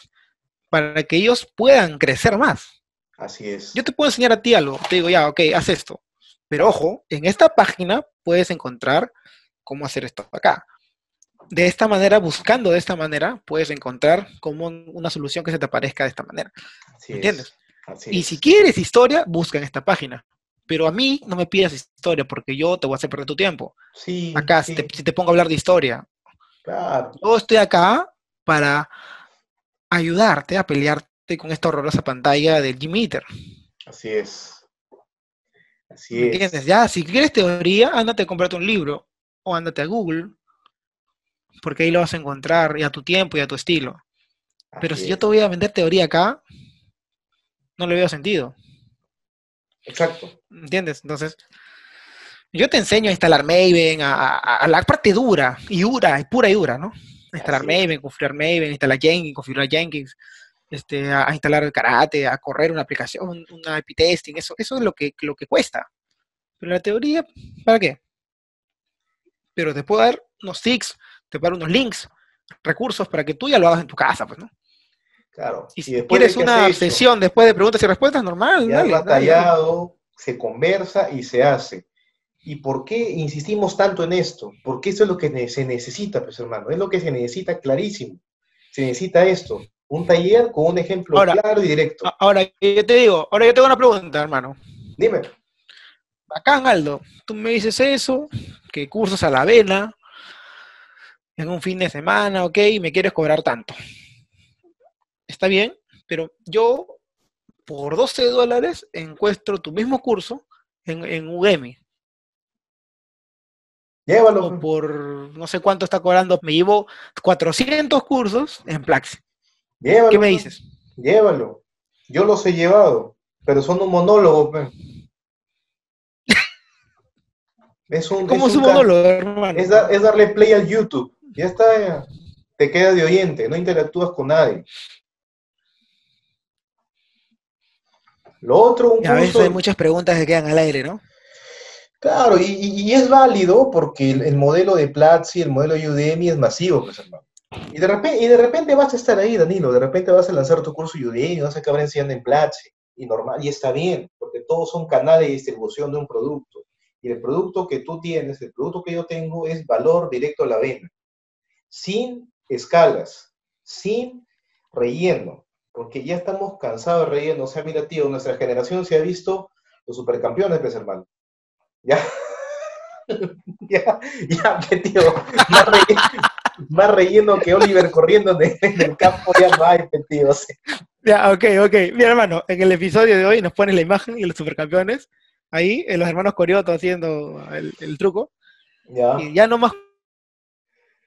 para que ellos puedan crecer más. Así es. Yo te puedo enseñar a ti algo, te digo, ya, ok, haz esto. Pero ojo, en esta página puedes encontrar cómo hacer esto acá. De esta manera, buscando de esta manera, puedes encontrar como una solución que se te aparezca de esta manera. Así ¿me es, entiendes? así Y es. si quieres historia, busca en esta página. Pero a mí no me pidas historia porque yo te voy a hacer perder tu tiempo. Sí, Acá, sí, si, te, si te pongo a hablar de historia, claro. yo estoy acá para ayudarte a pelearte con esta horrorosa pantalla del G-Meter. Así es. Así ¿Me es. entiendes? Ya, si quieres teoría, ándate a comprarte un libro o ándate a Google, porque ahí lo vas a encontrar y a tu tiempo y a tu estilo. Pero si yo te voy a vender teoría acá, no le veo sentido. Exacto. ¿Entiendes? Entonces, yo te enseño a instalar Maven, a, a- a la parte dura y dura, y pura y dura, ¿no? A instalar Así. Maven, configurar Maven, instalar Jenkins, configurar Jenkins, este, a, a instalar el karate, a correr una aplicación, un- una IP testing, eso, eso es lo que, lo que cuesta. Pero la teoría, ¿para qué? Pero te puedo dar unos tics, te puedo dar unos links, recursos para que tú ya lo hagas en tu casa, pues, ¿no? Claro. Y si después de quieres que una hecho, sesión después de preguntas y respuestas, normal, Ya dale, dale, dale. batallado, se conversa y se hace. ¿Y por qué insistimos tanto en esto? Porque eso es lo que se necesita, pues hermano, es lo que se necesita clarísimo. Se necesita esto, un taller con un ejemplo claro y directo. Ahora, yo te digo, ahora yo tengo una pregunta, hermano. Dime. Acá, Aldo, tú me dices eso, que cursos a la vena, en un fin de semana, ok, y me quieres cobrar tanto. Está bien, pero yo por 12 dólares encuentro tu mismo curso en, en Udemy. Llévalo. por no sé cuánto está cobrando, me llevo 400 cursos en Plaxi. Llévalo. ¿Qué me dices? Llévalo. Yo los he llevado, pero son un monólogo. Es un, ¿Cómo es un, monólogo, hermano? Es, darle play al YouTube. Ya está, te queda de oyente, no interactúas con nadie. Lo otro, un A veces hay muchas preguntas que quedan al aire, ¿no? Claro, y, es válido porque el, modelo de Platzi, el modelo de Udemy es masivo, pues hermano. Y de, repente, y de repente vas a estar ahí, Danilo, de repente vas a lanzar tu curso Udemy, vas a acabar enseñando en Platzi, y normal, y está bien, porque todos son canales de distribución de un producto. Y el producto que tú tienes, el producto que yo tengo, es valor directo a la vena, sin escalas, sin relleno, porque ya estamos cansados de relleno. O sea, mira, tío, nuestra generación se ha visto los supercampeones, pues hermano ya. ya, ya, tío, más relleno, que Oliver corriendo en el campo, ya no hay, tío. Ya, ok, ok. Mira, hermano, en el episodio de hoy nos pones la imagen y los supercampeones. Ahí, en los hermanos Corioto haciendo el, truco. Ya. Y ya no más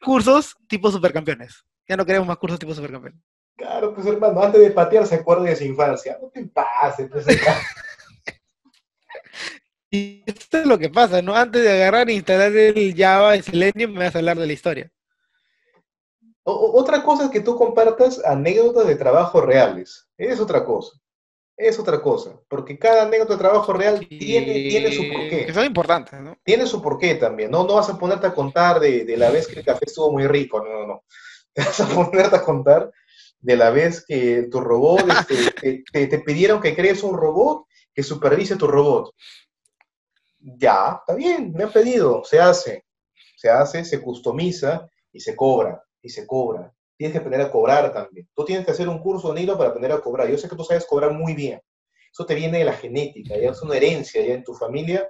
cursos tipo supercampeones. Ya no queremos más cursos tipo supercampeones. Claro, pues hermano, antes de patear se acuerda de su infancia. No te pases, pues, Y esto es lo que pasa, ¿no? Antes de agarrar e instalar el Java y Selenium, me vas a hablar de la historia. Otra cosa es que tú compartas anécdotas de trabajo reales. Es otra cosa. Es otra cosa. Porque cada anécdota de trabajo real tiene, tiene su porqué. Que son importantes, ¿no? Tiene su porqué también. No, no vas a ponerte a contar de, la vez que el café estuvo muy rico. No, no, no. Te vas a ponerte a contar de la vez que tu robot, este, te, te pidieron que crees un robot que supervise tu robot ya, está bien, me han pedido, se hace, se hace, se customiza y se cobra, y se cobra. Tienes que aprender a cobrar también. Tú tienes que hacer un curso, Nilo, para aprender a cobrar. Yo sé que tú sabes cobrar muy bien. Eso te viene de la genética, ya es una herencia, ya en tu familia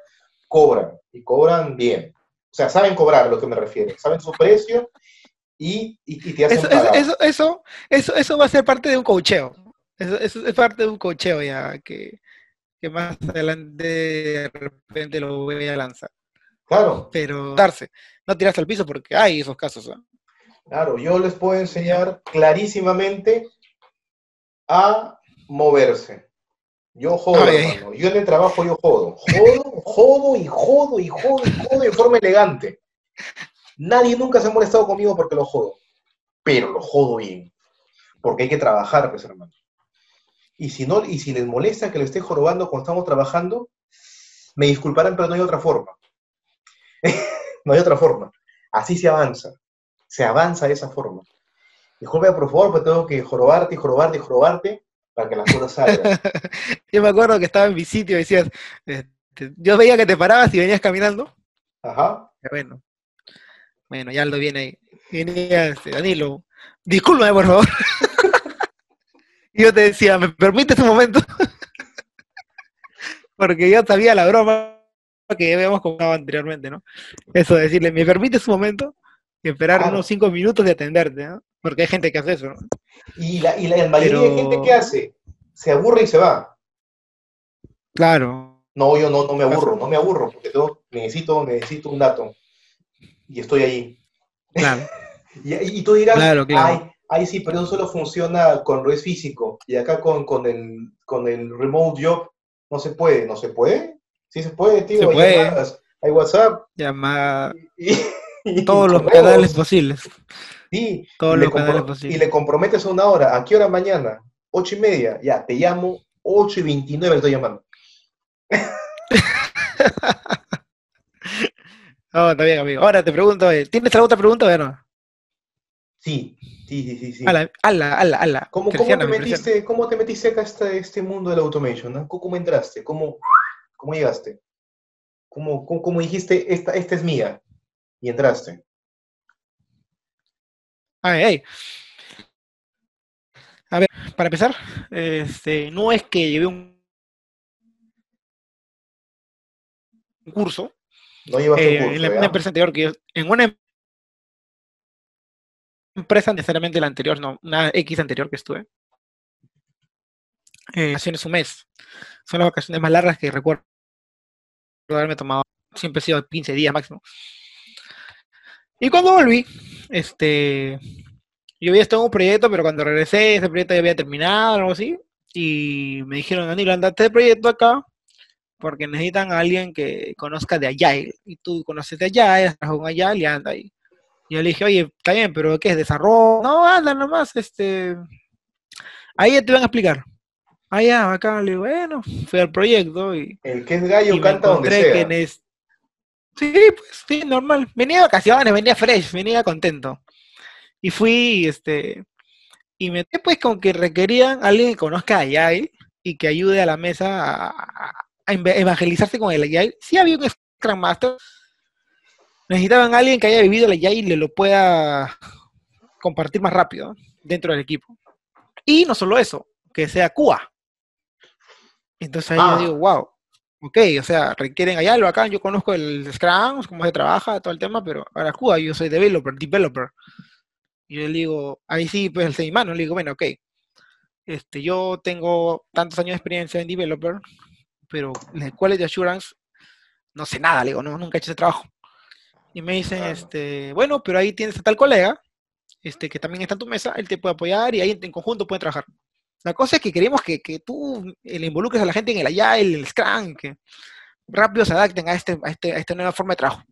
cobran, y cobran bien. O sea, saben cobrar, lo que me refiero. Saben su precio y, y, te hacen eso, Eso, eso, eso, eso, va a ser parte de un cocheo. Eso, eso es parte de un cocheo ya, que que más adelante de repente lo voy a lanzar. Claro. Pero darse, no tirarse al piso porque hay esos casos. ¿eh? Claro, yo les puedo enseñar clarísimamente a moverse. Yo jodo, hermano. Yo en el trabajo yo jodo. Jodo, jodo y jodo y jodo y jodo de forma elegante. Nadie nunca se ha molestado conmigo porque lo jodo. Pero lo jodo bien. Porque hay que trabajar, pues, hermano. Y si, no, y si les molesta que le esté jorobando cuando estamos trabajando, me disculparán, pero no hay otra forma. no hay otra forma. Así se avanza. Se avanza de esa forma. Disculpe, por favor, pero tengo que jorobarte y jorobarte y jorobarte para que las cosas salgan. yo me acuerdo que estaba en mi sitio y decías, este, yo veía que te parabas y venías caminando. Ajá. Bueno, bueno, ya lo viene ahí. Venía este, Danilo, discúlpame, por favor. Y yo te decía, ¿me permites un momento? Porque yo sabía la broma que ya habíamos comentado anteriormente, ¿no? Eso de decirle, ¿me permites un momento? Y esperar unos cinco minutos de atenderte, ¿no? Porque hay gente que hace eso, ¿no? Y la, y la mayoría de gente que hace, se aburre y se va. Claro. No, yo no, no me aburro, no me aburro, porque yo necesito, necesito un dato. Y estoy ahí. Claro. y, tú dirás, claro, claro. Ahí sí, pero eso solo funciona con red físico. Y acá con, con, el, con el remote job no se puede. ¿No se puede? Sí se puede, tío. Se hay, hay WhatsApp. Llamar. todos los canales posibles. Sí. Todos los canales posibles. Y le comprometes una hora. ¿A qué hora mañana? Ocho y media. Ya, te llamo. Ocho y veintinueve estoy llamando. no, está bien, amigo. Ahora te pregunto, ¿tienes alguna otra pregunta o no? Sí, sí, sí, sí. sí. Ala, ala, ala, ala. ¿Cómo, cómo, te metiste, ¿Cómo te metiste acá a este, este mundo de la automation? ¿no? ¿Cómo entraste? ¿Cómo, ¿Cómo llegaste? ¿Cómo, cómo, dijiste, esta, esta es mía? Y entraste. Ay, ay. A ver, para empezar, este, no es que llevé un curso. No llevaste eh, curso, en la, una empresa anterior que yo, en una empresa necesariamente la anterior, no, una X anterior que estuve. Eh, vacaciones un mes. Son las vacaciones más largas que recuerdo haberme tomado. Siempre ha sido 15 días máximo. Y cuando volví, este, yo había estado en un proyecto, pero cuando regresé, ese proyecto ya había terminado, algo así. Y me dijeron, Danilo, andate de proyecto acá, porque necesitan a alguien que conozca de Agile. Y tú conoces de Agile, has trabajado con Agile y anda ahí. Y yo le dije, oye, está bien, pero ¿qué es? ¿Desarrollo? No, anda nomás, este... Ahí te van a explicar. Ah, ya, acá le digo, bueno, fui al proyecto y, El que es gallo y me canta donde sea. que Sí, pues sí, normal. Venía de vacaciones, venía fresh, venía contento. Y fui, este, y me pues con que requerían a alguien que conozca Agile y que ayude a la mesa a, a- a eva- evangelizarse con el Agile. Sí había un Scrum Master. Necesitaban a alguien que haya vivido el Agile y le lo pueda compartir más rápido dentro del equipo. Y no solo eso, que sea QA. Entonces ahí Ah. yo digo, wow, ok, o sea, requieren allá lo acá, yo conozco el Scrum, cómo se trabaja, todo el tema, pero ahora QA, yo soy developer, developer. Y yo le digo, ahí sí, pues el seis mano, le digo, bueno, ok, este, yo tengo tantos años de experiencia en developer, pero de quality assurance no sé nada, le digo, no, nunca he hecho ese trabajo. Y me dicen, Claro. este, bueno, pero ahí tienes a tal colega, este, que también está en tu mesa, él te puede apoyar y ahí en conjunto pueden trabajar. La cosa es que queremos que, que tú eh, le involucres a la gente en el Agile, el Scrum, que rápido se adapten a, este, a, este, a esta nueva forma de trabajo.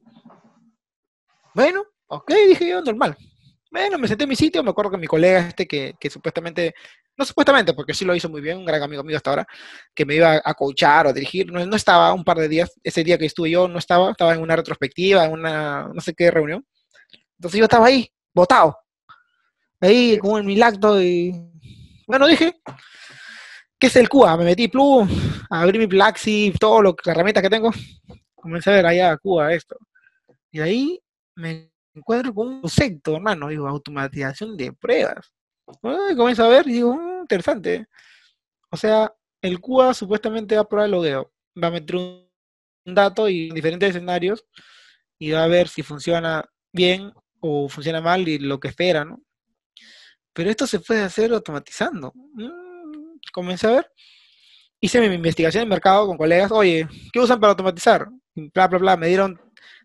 Bueno, ok, dije yo, normal. Bueno, me senté en mi sitio, me acuerdo que mi colega este que, que supuestamente, no supuestamente, porque sí lo hizo muy bien, un gran amigo mío hasta ahora, que me iba a coachar o a dirigir, no, no estaba un par de días, ese día que estuve yo no estaba, estaba en una retrospectiva, en una, no sé qué reunión. Entonces yo estaba ahí, botado, ahí con mi lacto y, bueno, dije, ¿qué es el QA? Me metí Plum, abrí mi Plaxi, todo lo que, la herramienta que tengo, comencé a ver allá QA esto. Y ahí me encuentro con un concepto, hermano, digo, automatización de pruebas. Ay, comienzo a ver y digo, "Mm, interesante. O sea, el QA supuestamente va a probar el logueo, va a meter un, dato y en diferentes escenarios y va a ver si funciona bien o funciona mal y lo que espera, ¿no? Pero esto se puede hacer automatizando. Mm, comencé a ver. Hice mi investigación en mercado con colegas. Oye, ¿qué usan para automatizar? Bla, bla, bla. Me dieron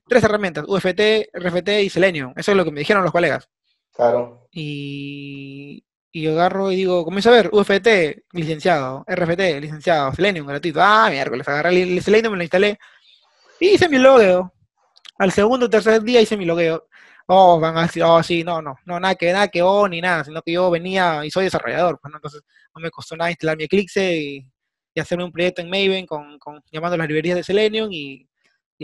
tres herramientas, UFT, RFT y Selenium. Eso es lo que me dijeron los colegas. Claro. Y, y yo agarro y digo, comienzo a ver, UFT, licenciado, RFT, licenciado, Selenium, gratuito. Ah, miércoles, agarré el el Selenium, me lo instalé. Y hice mi logueo. Al segundo o tercer día hice mi logueo. Oh, van a decir, oh, sí, no, no, no, nada que, nada que oh, ni nada, sino que yo venía y soy desarrollador, pues, ¿no? Entonces no me costó nada instalar mi Eclipse y, y hacerme un proyecto en Maven con, con llamando las librerías de Selenium y,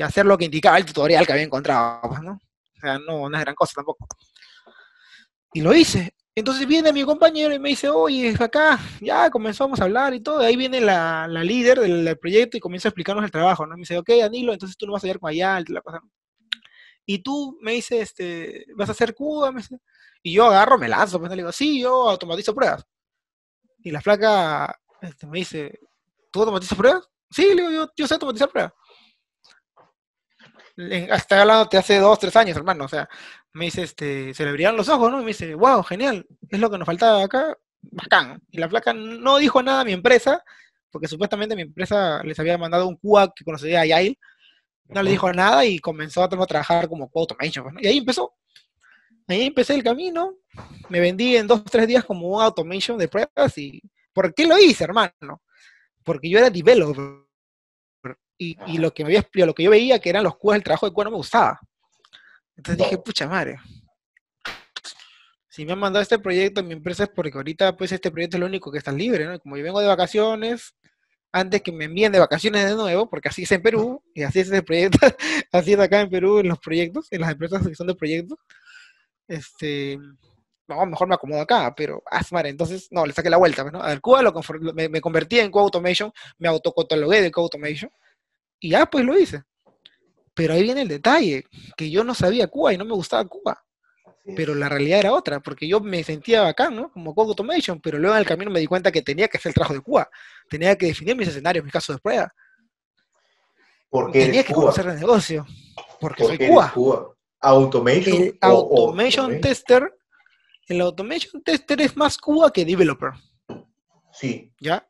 hacer lo que indicaba el tutorial que había encontrado, pues, ¿no? O sea, no, no es gran cosa tampoco. Y lo hice. Entonces viene mi compañero y me dice, oye, acá, ya comenzamos a hablar y todo. Ahí viene la, la líder del, proyecto y comienza a explicarnos el trabajo, ¿no? Me dice, ok, Danilo, entonces tú no vas a llegar con allá, la cosa. Y tú me dice, este, ¿vas a hacer Cuba? Y yo agarro, me lanzo, pues, le digo, sí, yo automatizo pruebas. Y la flaca este, me dice, ¿tú automatizas pruebas? Sí, le digo, yo, sé automatizar pruebas. Hasta hablando hace dos, tres años, hermano. O sea, me dice, este, se le abrieron los ojos, ¿no? Y me dice, wow, genial, es lo que nos faltaba acá, bacán. Y la flaca no dijo nada a mi empresa, porque supuestamente mi empresa les había mandado un QA que conocía a Yael, no le dijo nada y comenzó a trabajar como automation. ¿no? Y ahí empezó. Ahí empecé el camino, me vendí en dos, tres días como un automation de pruebas y ¿por qué lo hice, hermano? Porque yo era developer y, y lo que me había explicado, lo que yo veía que eran los QA del trabajo de QA no me gustaba. Entonces dije, pucha madre, si me han mandado este proyecto en mi empresa es porque ahorita pues este proyecto es lo único que está libre, ¿no? Como yo vengo de vacaciones, antes que me envíen de vacaciones de nuevo, porque así es en Perú, y así es el proyecto, así es acá en Perú en los proyectos, en las empresas que son de proyectos, este, no, mejor me acomodo acá, pero, ah, su madre, entonces, no, le saqué la vuelta, pues, ¿no? Al Cuba lo me, me convertí en Co Automation, me autocatalogué de Co Automation, y ya pues lo hice. Pero ahí viene el detalle, que yo no sabía Cuba y no me gustaba Cuba. Pero la realidad era otra, porque yo me sentía bacán, ¿no? Como Code Automation, pero luego en el camino me di cuenta que tenía que hacer el trabajo de Cuba. Tenía que definir mis escenarios, mis casos de prueba. Porque tenía que Cuba. conocer el negocio. Porque, soy Cuba. eres Cuba. Automation. El o- o- Automation automation. Tester, el Automation Tester es más Cuba que Developer, Sí, ¿ya?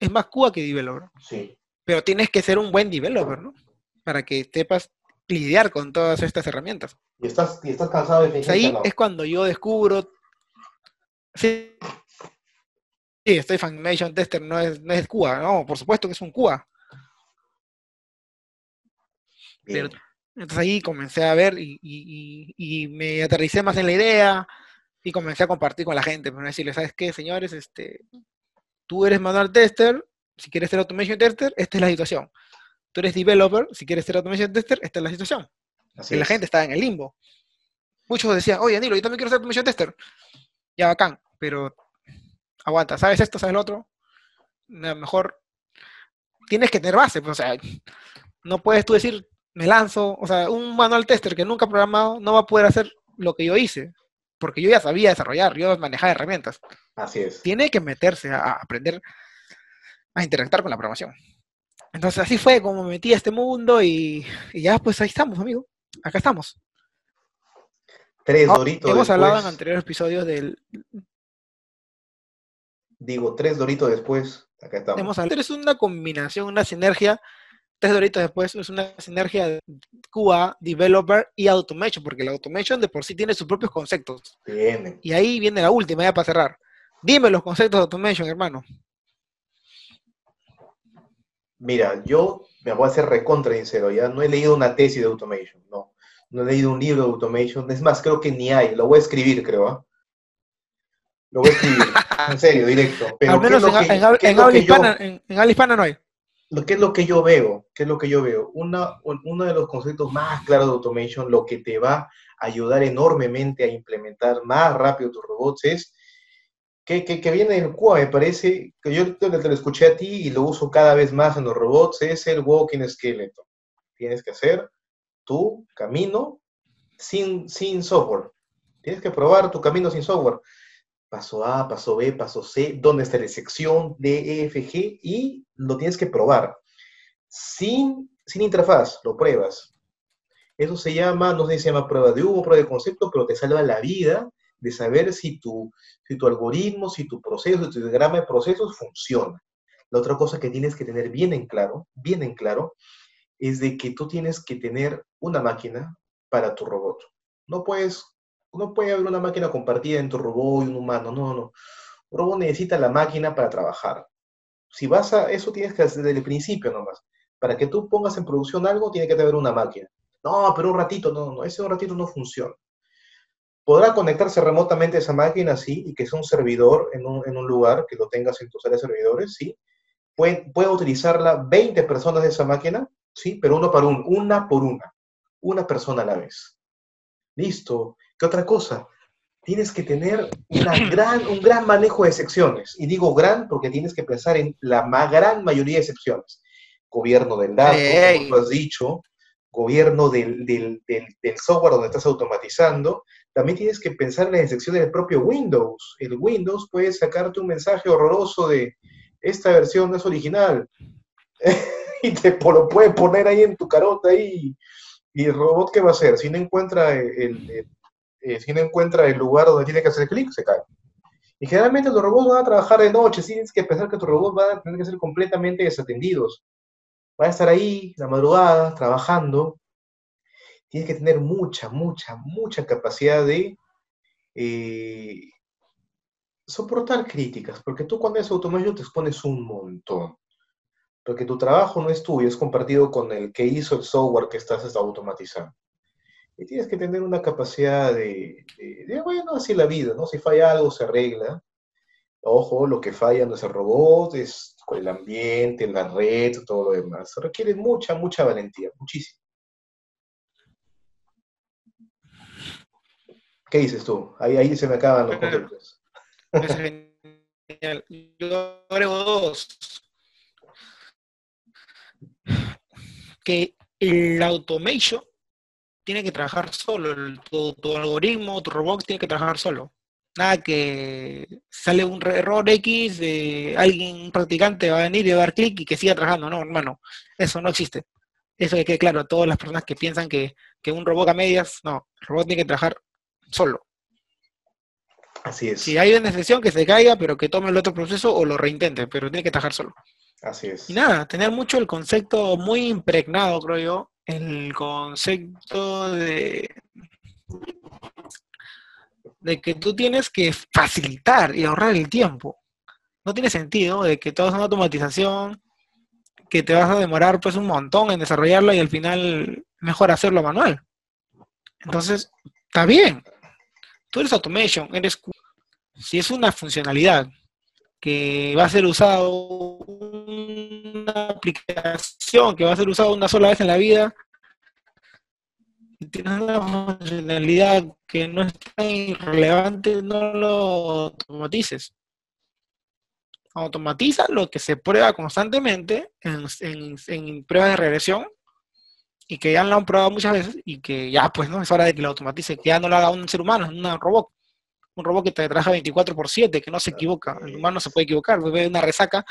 Es más Cuba que Developer. sí. Pero tienes que ser un buen developer, ¿no? Para que sepas lidiar con todas estas herramientas. Y estás, y estás cansado de Pues fingir ahí que no. es cuando yo descubro. Sí, sí estoy Funimation Tester, no es, no es Cuba, no, por supuesto que es un Cuba. Pero- Entonces ahí comencé a ver y, y- y- y me aterricé más en la idea y comencé a compartir con la gente, para decirles, ¿sabes qué, señores? Este, tú eres manual tester, si quieres ser automation tester, esta es la situación. Tú eres developer, si quieres ser automation tester, esta es la situación. Así Y la gente estaba en el limbo. Muchos decían, oye, Danilo, yo también quiero ser automation tester. Ya, bacán, pero aguanta, ¿sabes esto? ¿Sabes lo otro? A lo mejor tienes que tener base, pues, o sea, no puedes tú decir, me lanzo, o sea, un manual tester que nunca ha programado no va a poder hacer lo que yo hice, porque yo ya sabía desarrollar, yo manejaba herramientas. Así es. Tiene que meterse a, a aprender a interactuar con la programación. Entonces así fue como me metí a este mundo y, y ya pues ahí estamos, amigo. Acá estamos. Tres Ah, doritos Hemos hablado en anteriores episodios del. Digo, tres doritos después. Acá estamos. Hemos hablado. Es una combinación, una sinergia. Tres doritos después es una sinergia de QA, Developer y Automation, porque la Automation de por sí tiene sus propios conceptos. Viene. Y ahí viene la última, ya para cerrar. Dime los conceptos de Automation, hermano. Mira, yo me voy a hacer recontra sincero, ya no he leído una tesis de automation, no. No he leído un libro de automation, es más, creo que ni hay, lo voy a escribir, creo, ¿ah? Lo voy a escribir, en serio, directo. Pero Al ¿qué menos en, que- en qué en habla yo- hispana, en, en habla hispana no hay. lo que es lo que yo veo, qué es lo que yo veo. Una, un- uno de los conceptos más claros de automation, lo que te va a ayudar enormemente a implementar más rápido tus robots es que, que, viene del QA, me parece, que yo te, te lo escuché a ti y lo uso cada vez más en los robots, es el walking skeleton. Tienes que hacer tu camino sin, sin software. Tienes que probar tu camino sin software. Paso A, paso B, paso C, dónde está la sección D, E, F, G, y lo tienes que probar. Sin, sin interfaz, lo pruebas. Eso se llama, no sé si se llama prueba de humo, prueba de concepto, pero te salva la vida de saber si tu, si tu algoritmo, si tu proceso, si tu diagrama de procesos funciona. La otra cosa que tienes que tener bien en claro, bien en claro, es de que tú tienes que tener una máquina para tu robot. No puedes, no puede haber una máquina compartida en tu robot y un humano, no, no. Un robot necesita la máquina para trabajar. Si vas a, eso tienes que hacer desde el principio nomás. Para que tú pongas en producción algo, tiene que tener una máquina. No, pero un ratito, no, no, ese un ratito no funciona. Podrá conectarse remotamente a esa máquina, sí, y que sea un servidor en un, en un lugar, que lo tengas en tus áreas de servidores, sí. Puede, puede utilizarla 20 personas de esa máquina, sí, pero uno para uno, una por una, una persona a la vez. Listo. ¿Qué otra cosa? Tienes que tener una gran, un gran manejo de excepciones. Y digo gran porque tienes que pensar en la ma- gran mayoría de excepciones. Gobierno del dato, como tú has dicho, gobierno del, del- del- del software donde estás automatizando. También tienes que pensar en las excepciones del propio Windows. El Windows puede sacarte un mensaje horroroso de esta versión no es original. y te lo puede poner ahí en tu carota ahí. ¿Y el robot qué va a hacer? Si no encuentra el, eh, si no encuentra el lugar donde tiene que hacer clic, se cae. Y generalmente los robots van a trabajar de noche, tienes que pensar que tus robots van a tener que ser completamente desatendidos. Van a estar ahí la madrugada, trabajando. Tienes que tener mucha, mucha, mucha capacidad de eh, soportar críticas, porque tú cuando eres automation te expones un montón. Porque tu trabajo no es tuyo, es compartido con el que hizo el software que estás está automatizando. Y tienes que tener una capacidad de, de- bueno, así la vida, ¿no? Si falla algo, se arregla. Ojo, lo que falla no es el robot, es el ambiente, la red, todo lo demás. Requiere mucha, mucha valentía, muchísimo. ¿Qué dices tú? Ahí, ahí se me acaban los conceptos. Es genial. Yo agrego dos. Que el automation tiene que trabajar solo, tu, algoritmo, tu robot tiene que trabajar solo. Nada que sale un error X, de alguien, un practicante va a venir y va a dar clic y que siga trabajando. No, hermano, eso no existe. Eso que quede claro a todas las personas que piensan que, que un robot a medias, no, el robot tiene que trabajar solo. Así es. Si hay una excepción, que se caiga, pero que tome el otro proceso o lo reintente, pero tiene que trabajar solo. Así es. Y nada, tener mucho el concepto muy impregnado, creo yo, el concepto de, de que tú tienes que facilitar y ahorrar el tiempo. No tiene sentido de que todo es una automatización, que te vas a demorar pues un montón en desarrollarlo y al final mejor hacerlo manual. Entonces, está bien. Tú eres automation, eres si es una funcionalidad que va a ser usado una aplicación que va a ser usada una sola vez en la vida, tienes una funcionalidad que no es tan irrelevante, no lo automatices. Automatiza lo que se prueba constantemente en, en pruebas de regresión y que ya lo han probado muchas veces y que ya pues no es hora de que lo automatice, que ya no lo haga un ser humano, un robot un robot que te trabaja 24 por 7, que no se equivoca. El humano se puede equivocar, ve una resaca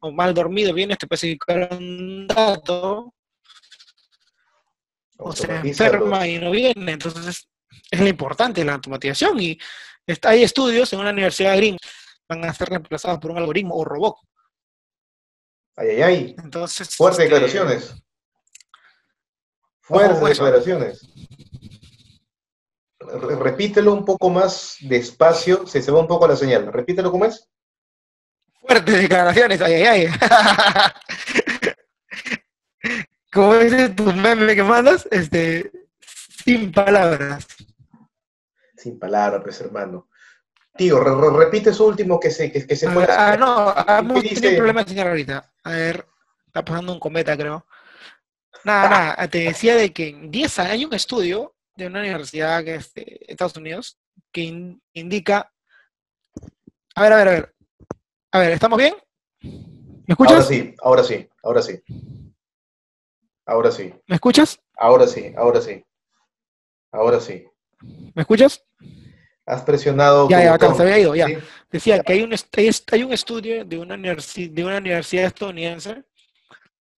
o mal dormido, vienes, te puedes equivocar un dato, o se enferma y no viene. Entonces, es lo importante la automatización. Y está, hay estudios en una universidad de Green, van a ser reemplazados por un algoritmo o robot. Ay, ay, ay. Entonces, Fuertes este, declaraciones. Fuertes declaraciones repítelo un poco más despacio, se se va un poco la señal. Repítelo cómo es. Fuertes declaraciones, ay, ay, ay. Como dice tu meme que mandas, este, sin palabras. Sin palabras, pues hermano. Tío, repite eso último que se, que, se fue. Ah, no, hemos tenido un problema de señal ahorita. A ver, está pasando un cometa, creo. Nada, nada, te decía de que en 10 años hay un estudio de una universidad que es de Estados Unidos que indica. A ver, a ver, a ver. A ver, ¿estamos bien? ¿Me escuchas? Ahora sí, ahora sí, ahora sí. Ahora sí. ¿Me escuchas? Ahora sí, ahora sí. Ahora sí. ¿Me escuchas? Has presionado. Ya, ya, acá se había ido, ya. Decía que hay un, hay un estudio de una, de una universidad estadounidense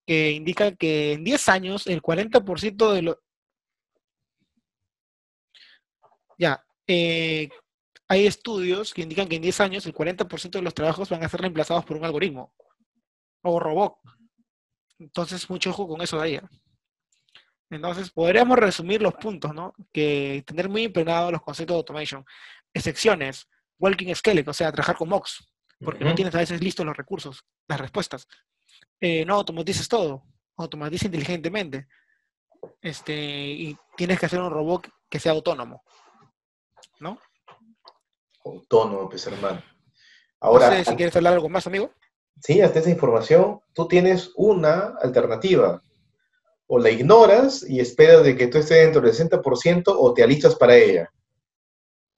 que indica que en 10 años el 40% de, los ya, eh, hay estudios que indican que en 10 años el 40% de los trabajos van a ser reemplazados por un algoritmo o robot. Entonces, mucho ojo con eso de ahí. Entonces, podríamos resumir los puntos, ¿no? Que tener muy impregnado los conceptos de automation. Excepciones, walking skeleton, o sea, trabajar con mocks, porque no tienes a veces listos los recursos, las respuestas. Eh, no automatices todo, automatiza inteligentemente. Este, y tienes que hacer un robot que sea autónomo. ¿no? Autónomo, pues hermano. Ahora, no sé si quieres hablar algo más, amigo. Sí, hasta esa información, tú tienes una alternativa. O la ignoras y esperas de que tú estés dentro del 60% o te alistas para ella.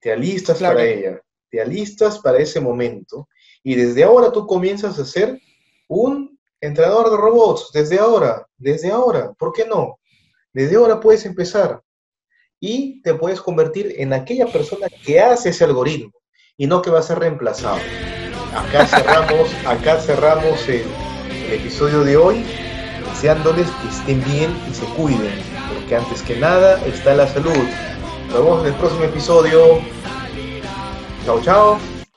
Te alistas para ella. Te alistas para ese momento. Y desde ahora tú comienzas a ser un entrenador de robots. Desde ahora, desde ahora. ¿Por qué no? Desde ahora puedes empezar y te puedes convertir en aquella persona que hace ese algoritmo y no que va a ser reemplazado. Acá cerramos, acá cerramos el, episodio de hoy, deseándoles que estén bien y se cuiden, porque antes que nada está la salud. Nos vemos en el próximo episodio. Chao, chao.